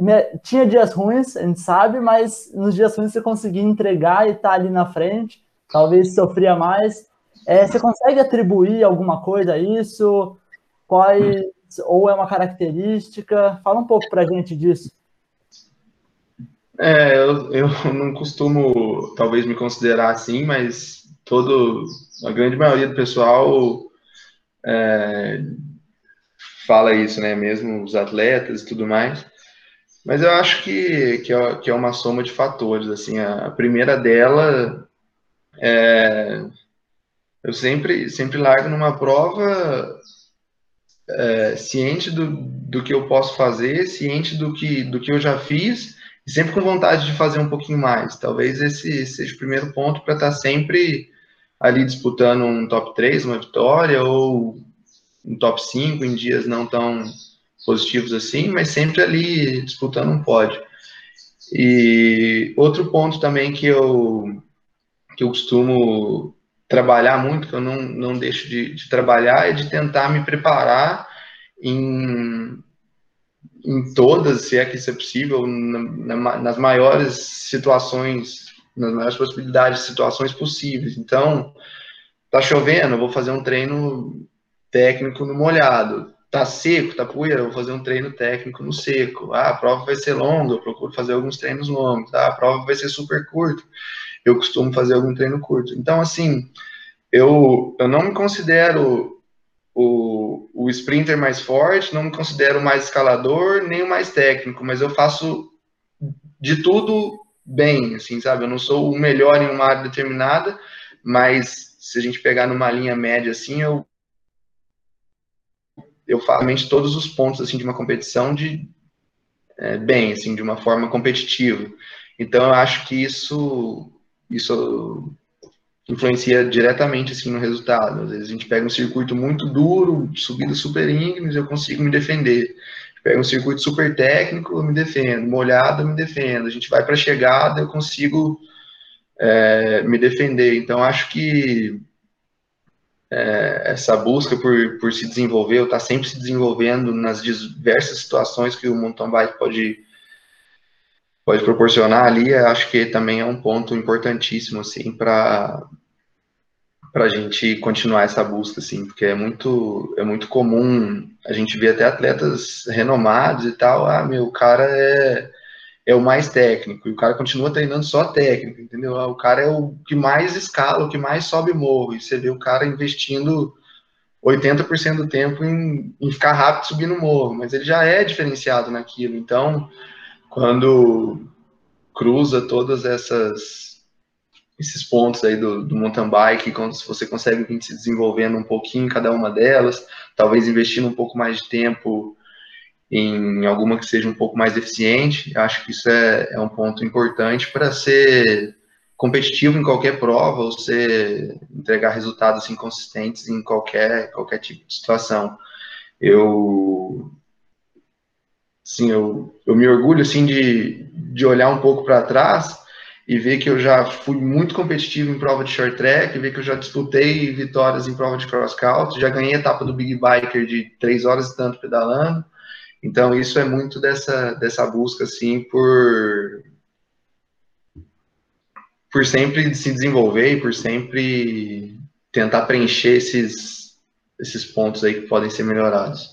né, tinha dias ruins, a gente sabe, mas nos dias ruins você conseguia entregar e estar tá ali na frente, talvez sofria mais. É, você consegue atribuir alguma coisa a isso? Quais, ou é uma característica? Fala um pouco para a gente disso. É, eu, eu não costumo, talvez, me considerar assim, mas todo, a grande maioria do pessoal é, fala isso, né? Mesmo os atletas e tudo mais. Mas eu acho que, que, é, que é uma soma de fatores. Assim, a, a primeira dela é, eu sempre, sempre largo numa prova é, ciente do, do que eu posso fazer, ciente do que, do que eu já fiz, e sempre com vontade de fazer um pouquinho mais. Talvez esse seja o primeiro ponto para estar sempre ali disputando um top 3, uma vitória, ou um top 5 em dias não tão positivos assim, mas sempre ali disputando um pódio. E outro ponto também que eu, que eu costumo trabalhar muito, que eu não, não deixo de, de trabalhar, é de tentar me preparar em, em todas, se é que isso é possível, na, na, nas maiores situações, nas maiores possibilidades de situações possíveis. Então, tá chovendo, vou fazer um treino técnico no molhado tá seco, tá poeira, vou fazer um treino técnico no seco. Ah, a prova vai ser longa, eu procuro fazer alguns treinos longos. Ah, a prova vai ser super curta, eu costumo fazer algum treino curto. Então, assim, eu, eu não me considero o, o sprinter mais forte, não me considero mais escalador, nem o mais técnico, mas eu faço de tudo bem, assim, sabe? Eu não sou o melhor em uma área determinada, mas se a gente pegar numa linha média assim, eu eu falo todos os pontos assim de uma competição de é, bem, assim, de uma forma competitiva. Então eu acho que isso isso influencia diretamente assim no resultado. Às vezes a gente pega um circuito muito duro, subida super íngreme, eu consigo me defender. Pega um circuito super técnico, eu me defendo. Molhado, eu me defendo. A gente vai para a chegada, eu consigo é, me defender. Então acho que é, essa busca por, por se desenvolver, ou estar tá sempre se desenvolvendo nas diversas situações que o mountain bike pode, pode proporcionar ali, acho que também é um ponto importantíssimo, assim, para para a gente continuar essa busca, assim, porque é muito, é muito comum a gente ver até atletas renomados e tal, ah, meu, o cara é é o mais técnico, e o cara continua treinando só técnico, entendeu? O cara é o que mais escala, o que mais sobe morro, e você vê o cara investindo 80% do tempo em, em ficar rápido subindo morro, mas ele já é diferenciado naquilo, então, quando cruza todas essas esses pontos aí do, do mountain bike, quando você consegue vir se desenvolvendo um pouquinho em cada uma delas, talvez investindo um pouco mais de tempo em alguma que seja um pouco mais eficiente. Acho que isso é, é um ponto importante para ser competitivo em qualquer prova ou ser entregar resultados assim, consistentes em qualquer, qualquer tipo de situação. Eu sim, eu, eu me orgulho assim de, de olhar um pouco para trás e ver que eu já fui muito competitivo em prova de short track, ver que eu já disputei vitórias em prova de cross country, já ganhei etapa do Big Biker de três horas e tanto pedalando, Então, isso é muito dessa, dessa busca, assim, por, por sempre se desenvolver e por sempre tentar preencher esses, esses pontos aí que podem ser melhorados.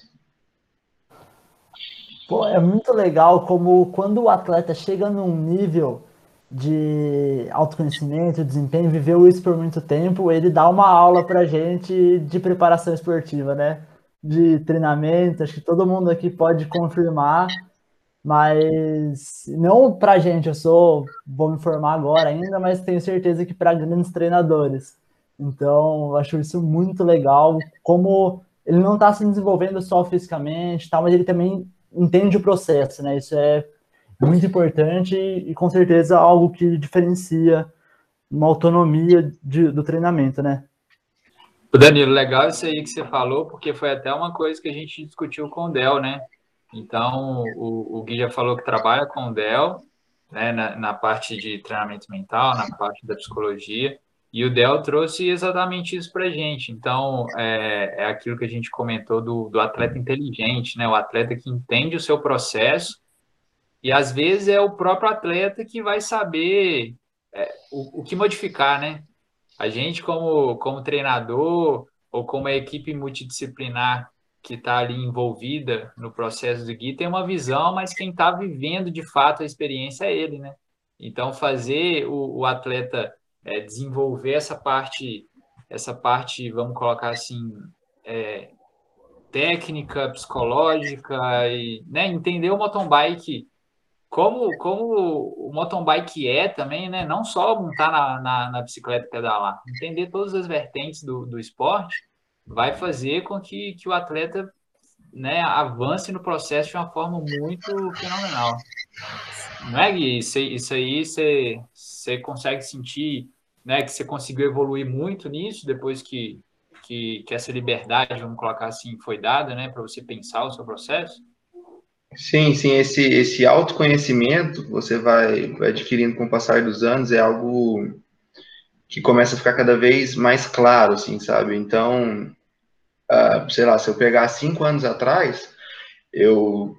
Pô, é muito legal como quando o atleta chega num nível de autoconhecimento, desempenho, viveu isso por muito tempo, ele dá uma aula pra gente de preparação esportiva, né? De treinamento, acho que todo mundo aqui pode confirmar, mas não pra gente, eu sou, vou me formar agora ainda, mas tenho certeza que para grandes treinadores. Então, acho isso muito legal, como ele não está se desenvolvendo só fisicamente, tal, mas ele também entende o processo, né? Isso é muito importante e, com certeza algo que diferencia uma autonomia de, do treinamento, né? Danilo, legal isso aí que você falou, porque foi até uma coisa que a gente discutiu com o Del, né? Então, o, o Gui já falou que trabalha com o Del, né, na, na parte de treinamento mental, na parte da psicologia, e o Del trouxe exatamente isso para a gente. Então, é, é aquilo que a gente comentou do, do atleta inteligente, né? O atleta que entende o seu processo e às vezes é o próprio atleta que vai saber é, o, o, que modificar, né? A gente, como, como treinador ou como a equipe multidisciplinar que está ali envolvida no processo do Gui, tem uma visão, mas quem está vivendo de fato a experiência é ele, né? Então, fazer o, o atleta é, desenvolver essa parte, essa parte, vamos colocar assim, é, técnica, psicológica e né, entender o mountain bike como, como o mountain bike é também, né? Não só montar na, na, na bicicleta pedalar, entender todas as vertentes do, do esporte vai fazer com que, que o atleta né, avance no processo de uma forma muito fenomenal. Não é, Gui? Isso, isso aí você, você consegue sentir né, que você conseguiu evoluir muito nisso depois que, que, que essa liberdade, vamos colocar assim, foi dada, né, para você pensar o seu processo? Sim, sim, esse, esse autoconhecimento que você vai, adquirindo com o passar dos anos é algo que começa a ficar cada vez mais claro, assim, sabe? Então, uh, sei lá, se eu pegar cinco anos atrás, eu,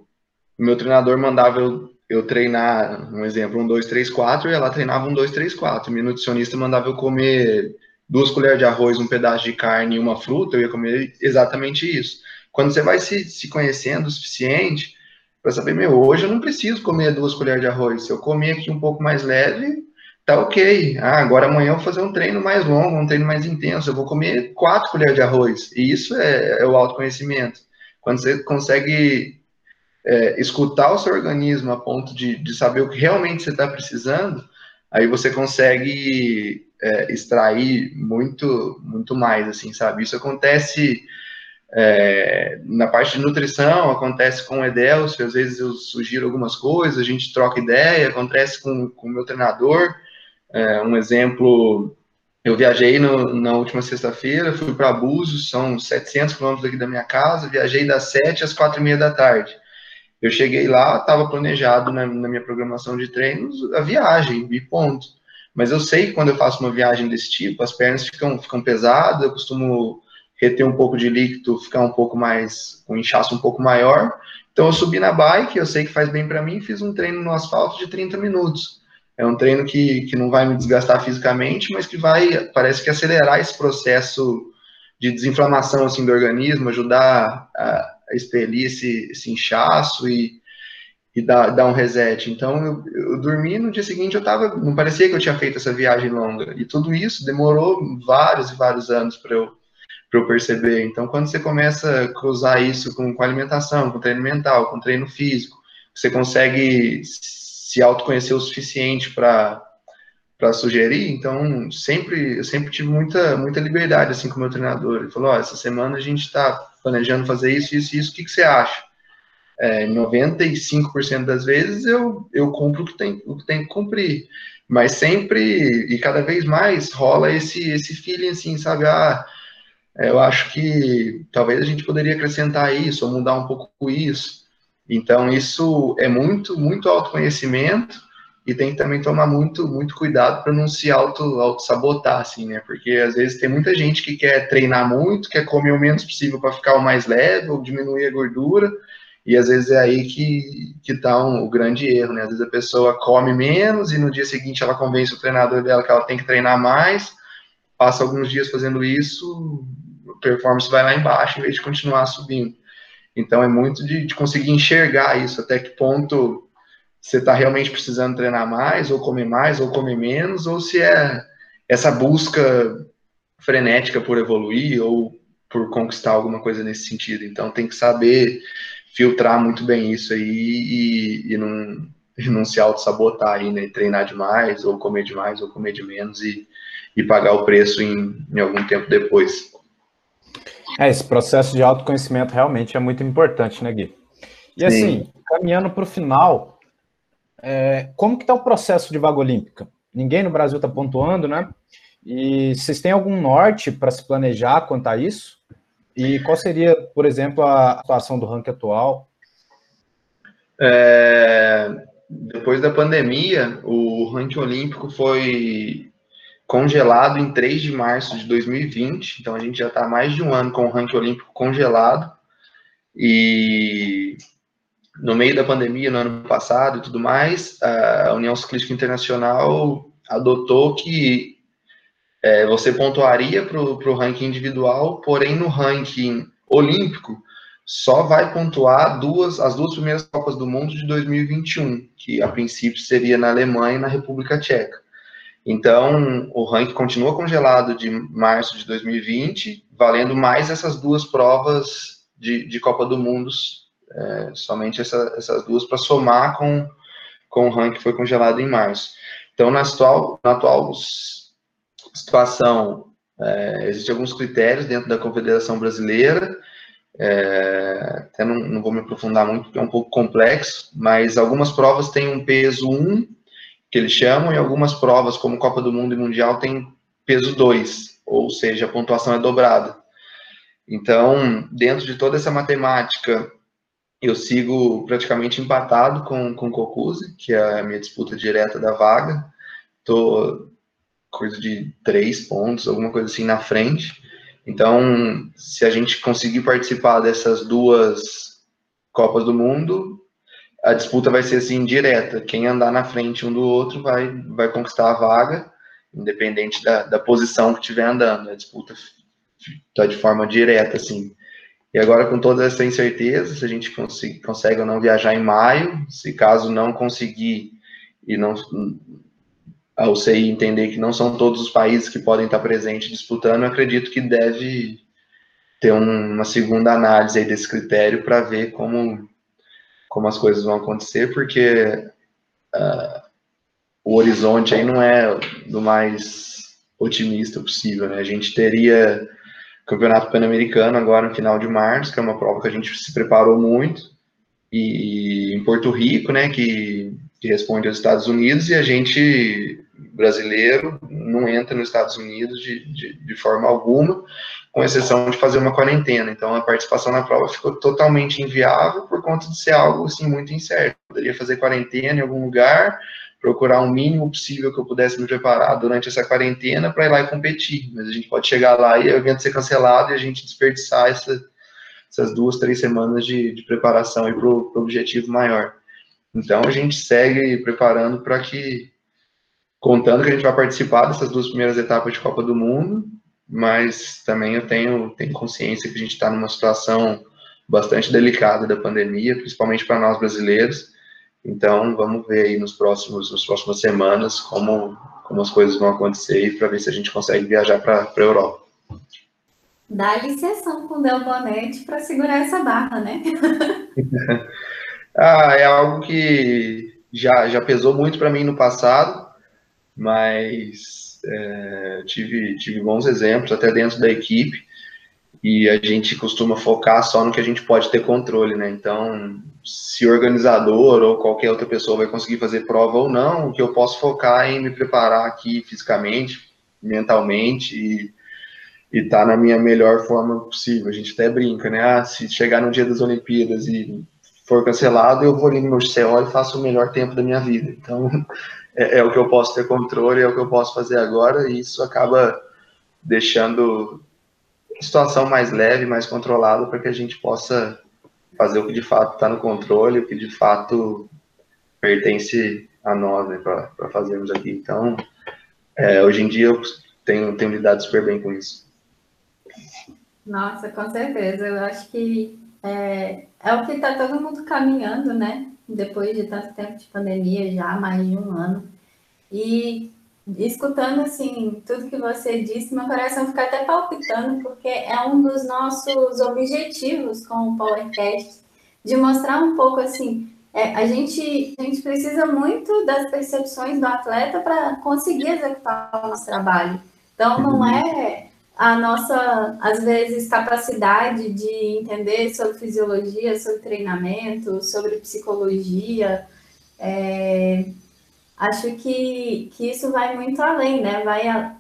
meu treinador mandava eu eu treinar, um exemplo, um, dois, três, quatro, e ela treinava um, dois, três, quatro. O nutricionista mandava eu comer duas colheres de arroz, um pedaço de carne e uma fruta, eu ia comer exatamente isso. Quando você vai se, se conhecendo o suficiente para saber, meu, hoje eu não preciso comer duas colheres de arroz. Se eu comer aqui um pouco mais leve, tá ok. Ah, agora amanhã eu vou fazer um treino mais longo, um treino mais intenso. Eu vou comer quatro colheres de arroz. E isso é, é o autoconhecimento. Quando você consegue é, escutar o seu organismo a ponto de, de saber o que realmente você está precisando, aí você consegue é, extrair muito, muito mais, assim, sabe? Isso acontece é, na parte de nutrição, acontece com o Edelcio, às vezes eu sugiro algumas coisas, a gente troca ideia, acontece com, o meu treinador. É, um exemplo, eu viajei no, na última sexta-feira, fui para Búzios, são 700 quilômetros daqui da minha casa, viajei das 7 às 4 e meia da tarde. Eu cheguei lá, estava planejado na, na, minha programação de treinos a viagem, e ponto. Mas eu sei que quando eu faço uma viagem desse tipo, as pernas ficam, ficam pesadas, eu costumo reter um pouco de líquido, ficar um pouco mais, com um inchaço um pouco maior. Então eu subi na bike, eu sei que faz bem para mim, fiz um treino no asfalto de 30 minutos. É um treino que, que não vai me desgastar fisicamente, mas que vai, parece que acelerar esse processo de desinflamação assim do organismo, ajudar a expelir esse, esse inchaço e, e dar, dar um reset. Então, eu, eu dormi, no dia seguinte eu tava, não parecia que eu tinha feito essa viagem longa. E tudo isso demorou vários e vários anos para eu, eu perceber. Então, quando você começa a cruzar isso com, com alimentação, com treino mental, com treino físico, você consegue se autoconhecer o suficiente para para sugerir, então sempre eu sempre tive muita muita liberdade assim com o meu treinador. Ele falou: oh, essa semana a gente está planejando fazer isso, isso, isso, o que, que você acha? É, 95% das vezes eu, eu cumpro o que, tem, o que tem que cumprir. Mas sempre, e cada vez mais, rola esse, esse feeling assim, sabe? Ah, eu acho que talvez a gente poderia acrescentar isso, ou mudar um pouco isso. Então, isso é muito, muito autoconhecimento, e tem que também tomar muito, muito cuidado para não se auto, auto assim, né? Porque às vezes tem muita gente que quer treinar muito, quer comer o menos possível para ficar o mais leve ou diminuir a gordura, E às vezes é aí que, que tá um, o grande erro, né? Às vezes a pessoa come menos e no dia seguinte ela convence o treinador dela que ela tem que treinar mais, passa alguns dias fazendo isso, performance vai lá embaixo em vez de continuar subindo. Então é muito de, de conseguir enxergar isso, até que ponto você está realmente precisando treinar mais, ou comer mais, ou comer menos, ou se é essa busca frenética por evoluir ou por conquistar alguma coisa nesse sentido. Então tem que saber filtrar muito bem isso aí e, e não, não se auto-sabotar aí, né? Treinar demais, ou comer demais, ou comer de menos e, e pagar o preço em, em algum tempo depois. É, esse processo de autoconhecimento realmente é muito importante, né, Gui? E Sim. assim, caminhando para o final, é, como que está o processo de vaga olímpica? Ninguém no Brasil está pontuando, né? E vocês têm algum norte para se planejar quanto a isso? E qual seria, por exemplo, a atuação do ranking atual? É, depois da pandemia, o ranking olímpico foi congelado em 3 de março de 2020, então a gente já está mais de um ano com o ranking olímpico congelado, e no meio da pandemia, no ano passado e tudo mais, a União Ciclística Internacional adotou que é, você pontuaria para o ranking individual, porém no ranking olímpico só vai pontuar duas, as duas primeiras Copas do Mundo de 2021, que a princípio seria na Alemanha e na República Tcheca. Então, o ranking continua congelado de março de 2020, valendo mais essas duas provas de, de Copa do Mundo, é, somente essa, essas duas para somar com, com o ranking que foi congelado em março. Então, na atual, na atual situação, é, existem alguns critérios dentro da Confederação Brasileira, é, até não, não, vou me aprofundar muito, porque é um pouco complexo, mas algumas provas têm um peso 1, que eles chamam, e algumas provas, como Copa do Mundo e Mundial, têm peso 2, ou seja, a pontuação é dobrada. Então, dentro de toda essa matemática, eu sigo praticamente empatado com, com o Cocuzzi, que é a minha disputa direta da vaga. Estou coisa de três pontos, alguma coisa assim na frente. Então, se a gente conseguir participar dessas duas Copas do Mundo, a disputa vai ser assim direta. Quem andar na frente um do outro vai, vai conquistar a vaga, independente da, da posição que estiver andando. A disputa está de forma direta, assim. E agora, com toda essa incerteza, se a gente consegue, consegue ou não viajar em maio, se caso não conseguir e não a UCI entender que não são todos os países que podem estar presentes disputando, acredito que deve ter um, uma segunda análise desse critério para ver como como as coisas vão acontecer, porque uh, o horizonte aí não é do mais otimista possível, né? A gente teria Campeonato Pan-Americano agora no final de março, que é uma prova que a gente se preparou muito, e em Porto Rico, né, que, que responde aos Estados Unidos, e a gente, brasileiro, não entra nos Estados Unidos de, de, de forma alguma, com exceção de fazer uma quarentena. Então, a participação na prova ficou totalmente inviável por conta de ser algo assim muito incerto. Poderia fazer quarentena em algum lugar, procurar o mínimo possível que eu pudesse me preparar durante essa quarentena para ir lá e competir. Mas a gente pode chegar lá e o evento ser cancelado e a gente desperdiçar essa, essas duas, três semanas de, de preparação para o objetivo maior. Então a gente segue preparando para que, contando que a gente vai participar dessas duas primeiras etapas de Copa do Mundo, mas também eu tenho, tenho consciência que a gente está numa situação bastante delicada da pandemia, principalmente para nós brasileiros. Então, vamos ver aí nos próximos, nas próximas semanas como, como as coisas vão acontecer para ver se a gente consegue viajar para a Europa. Dá licença com o Del Bonete para segurar essa barra, né? ah, é algo que já, já pesou muito para mim no passado, mas é, tive, tive bons exemplos até dentro da equipe e a gente costuma focar só no que a gente pode ter controle, né? Então, se organizador ou qualquer outra pessoa vai conseguir fazer prova ou não, o que eu posso focar é em me preparar aqui fisicamente, mentalmente e estar tá na minha melhor forma possível. A gente até brinca, né? Ah, se chegar no dia das Olimpíadas e for cancelado, eu vou ali no meu CO e faço o melhor tempo da minha vida. Então, é, é, o que eu posso ter controle, é o que eu posso fazer agora, e isso acaba deixando a situação mais leve, mais controlada, para que a gente possa fazer o que de fato está no controle, o que de fato pertence a nós, né, para fazermos aqui. Então, é, hoje em dia eu tenho, tenho lidado super bem com isso. Nossa, com certeza. Eu acho que é, é o que está todo mundo caminhando, né? Depois de tanto tempo de pandemia, já mais de um ano. E escutando assim tudo que você disse, meu coração fica até palpitando, porque é um dos nossos objetivos com o PowerCast, de mostrar um pouco assim. É, a, gente, a gente precisa muito das percepções do atleta para conseguir executar o nosso trabalho. Então, não é a nossa, às vezes, capacidade de entender sobre fisiologia, sobre treinamento, sobre psicologia. É, acho que, que isso vai muito além, né? Vai,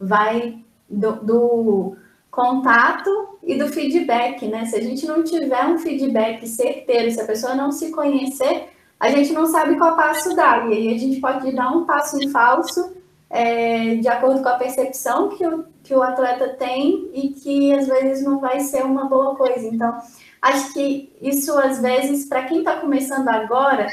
vai do, do, contato e do feedback, né? Se a gente não tiver um feedback certeiro, se a pessoa não se conhecer, a gente não sabe qual passo dar. E aí a gente pode dar um passo em falso é, de acordo com a percepção que o, que o atleta tem e que às vezes não vai ser uma boa coisa. Então, acho que isso às vezes, para quem está começando agora,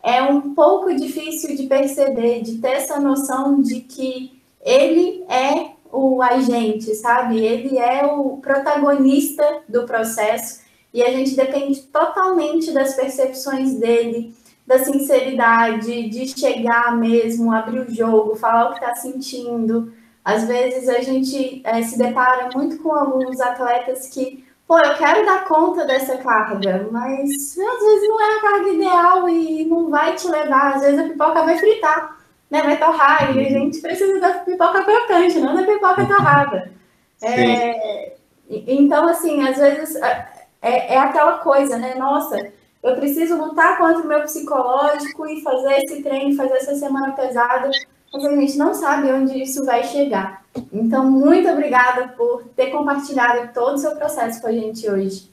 é um pouco difícil de perceber, de ter essa noção de que ele é o agente, sabe? Ele é o protagonista do processo e a gente depende totalmente das percepções dele, da sinceridade, de chegar mesmo, abrir o jogo, falar o que está sentindo. Às vezes a gente é, se depara muito com alguns atletas que, pô, eu quero dar conta dessa carga, mas às vezes não é a carga ideal e não vai te levar. Às vezes a pipoca vai fritar, né? Vai torrar e a gente precisa da pipoca crocante, não da pipoca torrada. É, então, assim, às vezes é, é, é aquela coisa, né? Nossa, eu preciso lutar contra o meu psicológico e fazer esse treino, fazer essa semana pesada, mas a gente não sabe onde isso vai chegar. Então, muito obrigada por ter compartilhado todo o seu processo com a gente hoje.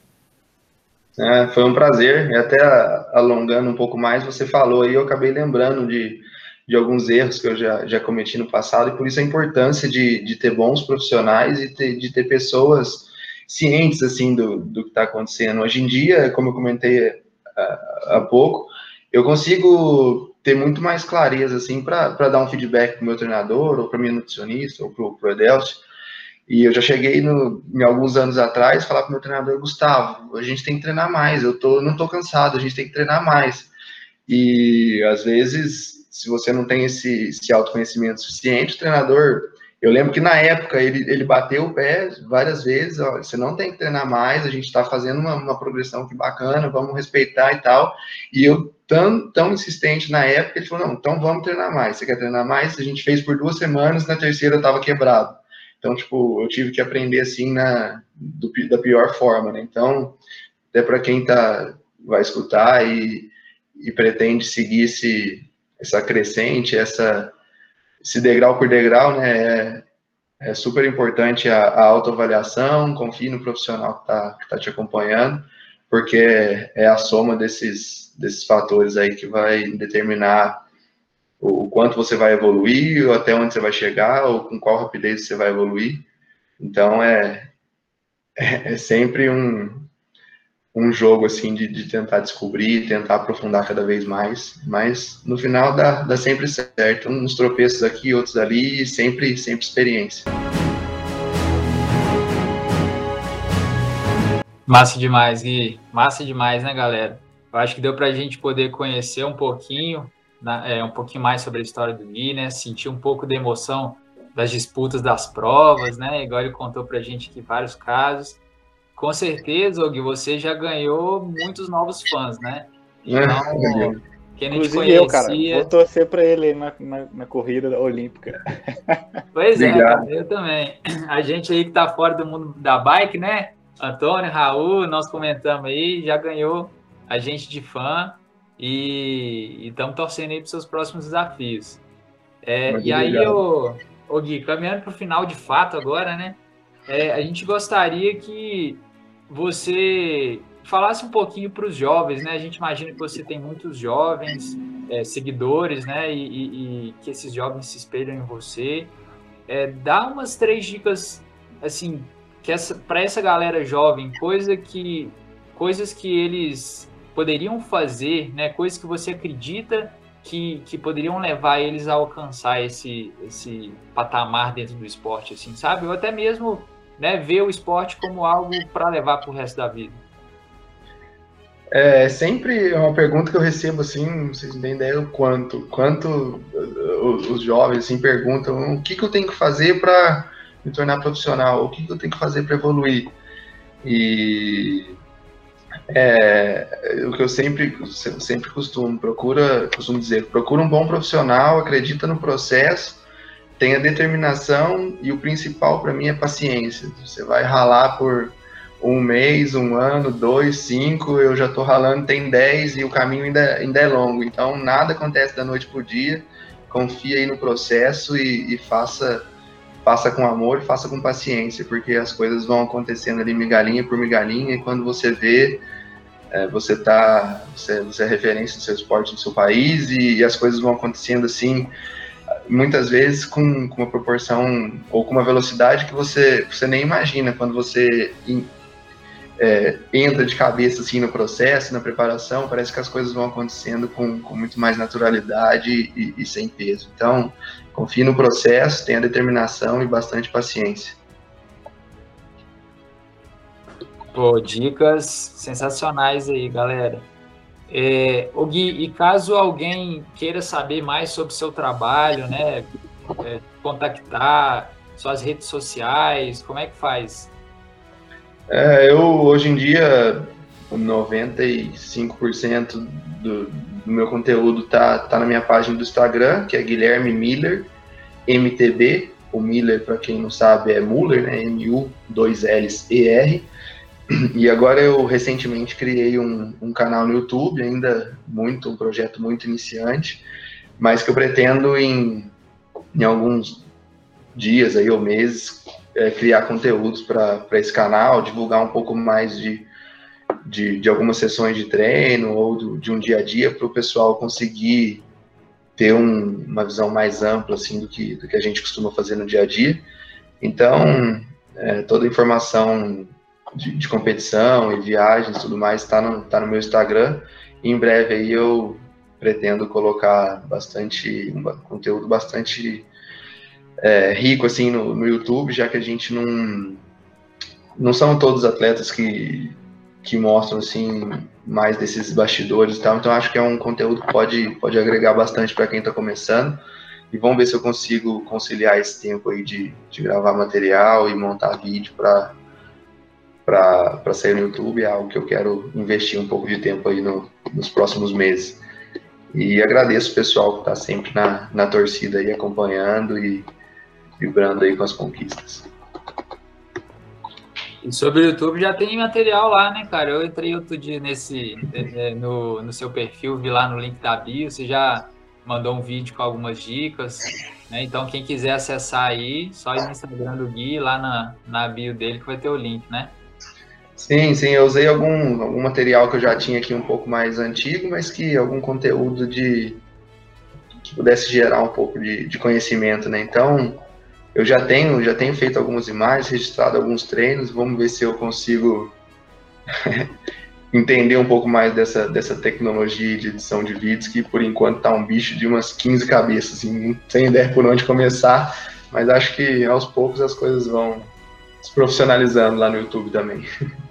É, foi um prazer, e até alongando um pouco mais, você falou aí, eu acabei lembrando de, de alguns erros que eu já, já cometi no passado, e por isso a importância de, de ter bons profissionais e ter, de ter pessoas cientes, assim, do, do que está acontecendo. Hoje em dia, como eu comentei há pouco, eu consigo ter muito mais clareza, assim, para dar um feedback para o meu treinador, ou para minha nutricionista, ou para o Edelcio. E eu já cheguei no, em alguns anos atrás falar para o meu treinador, Gustavo, a gente tem que treinar mais, eu tô, não estou cansado, a gente tem que treinar mais. E às vezes, se você não tem esse, esse autoconhecimento suficiente, o treinador eu lembro que na época ele, ele bateu o pé várias vezes, ó, você não tem que treinar mais, a gente está fazendo uma, uma progressão que bacana, vamos respeitar e tal. E eu, tão, tão insistente na época, ele falou, não, então vamos treinar mais. Você quer treinar mais? A gente fez por duas semanas, na terceira eu estava quebrado. Então, tipo, eu tive que aprender assim na, do, da pior forma, né? Então, até para quem tá, vai escutar e, e pretende seguir esse, essa crescente, essa esse degrau por degrau, né, é, é super importante a, a, autoavaliação, confie no profissional que está tá te acompanhando, porque é a soma desses, desses fatores aí que vai determinar o, quanto você vai evoluir, ou até onde você vai chegar, ou com qual rapidez você vai evoluir. Então, é, é, é sempre um, um jogo assim de, de tentar descobrir, tentar aprofundar cada vez mais, mas no final dá, dá sempre certo, uns tropeços aqui, outros ali, sempre, sempre experiência. Massa demais, Gui. Massa demais, né, galera? Eu acho que deu para a gente poder conhecer um pouquinho, é, um pouquinho mais sobre a história do Gui, né? Sentir um pouco da emoção das disputas das provas, né? Igual ele contou para a gente aqui vários casos com certeza, Og, você já ganhou muitos novos fãs, né? É, então, quem não te conhecia... eu, cara, vou torcer para ele na, na, na, corrida olímpica. Pois é, cara, eu também. A gente aí que tá fora do mundo da bike, né? Antônio, Raul, nós comentamos aí, já ganhou a gente de fã e estamos torcendo aí para os seus próximos desafios. É, e aí, o, o Gui, caminhando para o final de fato agora, né? É, a gente gostaria que você falasse um pouquinho para os jovens, né? A gente imagina que você tem muitos jovens é, seguidores, né? E, e, e, que esses jovens se espelham em você. É, dá umas três dicas, assim, que essa para essa galera jovem, coisa que coisas que eles poderiam fazer, né? Coisas que você acredita que, que poderiam levar eles a alcançar esse, esse patamar dentro do esporte, assim, sabe? Ou até mesmo né, ver o esporte como algo para levar para o resto da vida. É sempre uma pergunta que eu recebo assim, vocês não têm ideia o quanto, quanto uh, os jovens assim perguntam o que, que eu tenho que fazer para me tornar profissional, o que, que eu tenho que fazer para evoluir. E é, o que eu sempre, sempre costumo, procura, costumo dizer, procura um bom profissional, acredita no processo, tenha determinação e o principal para mim é paciência. Você vai ralar por um mês, um ano, dois, cinco, eu já estou ralando, tem dez e o caminho ainda, ainda é longo. Então, nada acontece da noite para o dia. Confia aí no processo e, e, faça, faça com amor, faça com paciência, porque as coisas vão acontecendo ali migalhinha por migalhinha e quando você vê, é, você tá, você, você é referência do seu esporte no seu país e, e as coisas vão acontecendo assim muitas vezes com, com, uma proporção ou com uma velocidade que você, você nem imagina quando você é, entra de cabeça assim no processo, na preparação, parece que as coisas vão acontecendo com, com muito mais naturalidade e, e, sem peso. Então, confie no processo, tenha determinação e bastante paciência. Pô, dicas sensacionais aí, galera. É, o Gui, e caso alguém queira saber mais sobre o seu trabalho, né, é, contactar suas redes sociais, como é que faz? É, eu, hoje em dia, 95% do, do meu conteúdo tá, tá na minha página do Instagram, que é Guilherme Miller, MTB. O Miller, para quem não sabe, é Muller, né? M-U-2-L-E-R. E agora eu recentemente criei um, um canal no YouTube, ainda muito, um projeto muito iniciante, mas que eu pretendo em, em alguns dias aí, ou meses, é, criar conteúdos para esse canal, divulgar um pouco mais de, de, de algumas sessões de treino ou do, de um dia a dia para o pessoal conseguir ter um, uma visão mais ampla assim do que, do que a gente costuma fazer no dia a dia. Então, é, toda a informação de, de, competição e viagens tudo mais está no, tá no meu Instagram. E em breve aí eu pretendo colocar bastante um conteúdo bastante é, rico assim no, no YouTube, já que a gente não não são todos atletas que, que mostram assim mais desses bastidores e tal. Então acho que é um conteúdo que pode pode agregar bastante para quem está começando. E vamos ver se eu consigo conciliar esse tempo aí de, de gravar material e montar vídeo para para sair no YouTube, é algo que eu quero investir um pouco de tempo aí no, nos próximos meses. E agradeço o pessoal que está sempre na, na torcida aí acompanhando e vibrando aí com as conquistas. E sobre o YouTube já tem material lá, né, cara? Eu entrei outro dia nesse é, é, no, no seu perfil, vi lá no link da bio, você já mandou um vídeo com algumas dicas, né? Então quem quiser acessar aí, só ir no Instagram do Gui, lá na, na bio dele que vai ter o link, né? Sim, sim, eu usei algum, algum material que eu já tinha aqui um pouco mais antigo, mas que algum conteúdo de que pudesse gerar um pouco de, de conhecimento, né? Então, eu já tenho, já tenho feito algumas imagens, registrado alguns treinos, vamos ver se eu consigo entender um pouco mais dessa, dessa tecnologia de edição de vídeos, que por enquanto tá um bicho de umas 15 cabeças, assim, sem ideia por onde começar, mas acho que aos poucos as coisas vão se profissionalizando lá no YouTube também.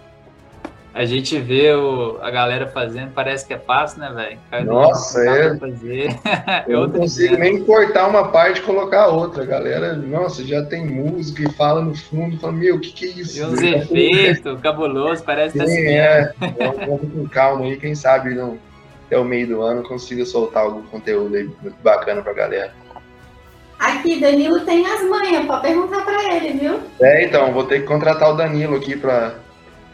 A gente vê o, a galera fazendo, parece que é fácil, né, velho? Nossa, é. Fazer. Eu não consigo nem cortar uma parte e colocar outra. A galera, nossa, já tem música e fala no fundo, fala, meu, o que, que é isso? E uns efeitos cabulosos, parece que tá assim. É, vamos com calma aí, quem sabe não, até o meio do ano consiga soltar algum conteúdo aí bacana pra galera. Aqui, Danilo tem as manhas, pode perguntar para ele, viu? É, então, vou ter que contratar o Danilo aqui para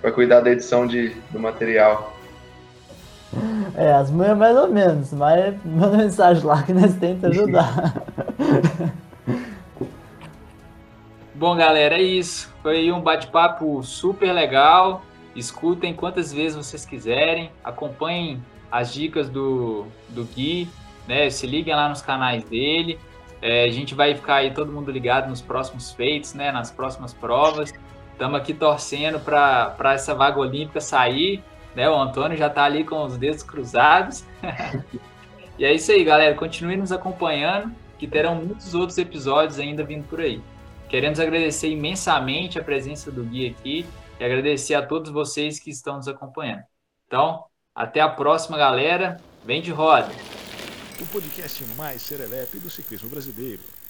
para cuidar da edição de, do material. É, as manhas mais ou menos, mas manda mensagem lá que nós tentamos ajudar. Bom, galera, é isso. Foi um bate-papo super legal. Escutem quantas vezes vocês quiserem. Acompanhem as dicas do, do Gui. Né? Se liguem lá nos canais dele. É, a gente vai ficar aí todo mundo ligado nos próximos feitos, né? Nas próximas provas. Estamos aqui torcendo para essa vaga olímpica sair. né? O Antônio já está ali com os dedos cruzados. e é isso aí, galera. Continue nos acompanhando, que terão muitos outros episódios ainda vindo por aí. Queremos agradecer imensamente a presença do Gui aqui e agradecer a todos vocês que estão nos acompanhando. Então, até a próxima, galera. Vem de roda! O podcast mais serelepe do ciclismo brasileiro.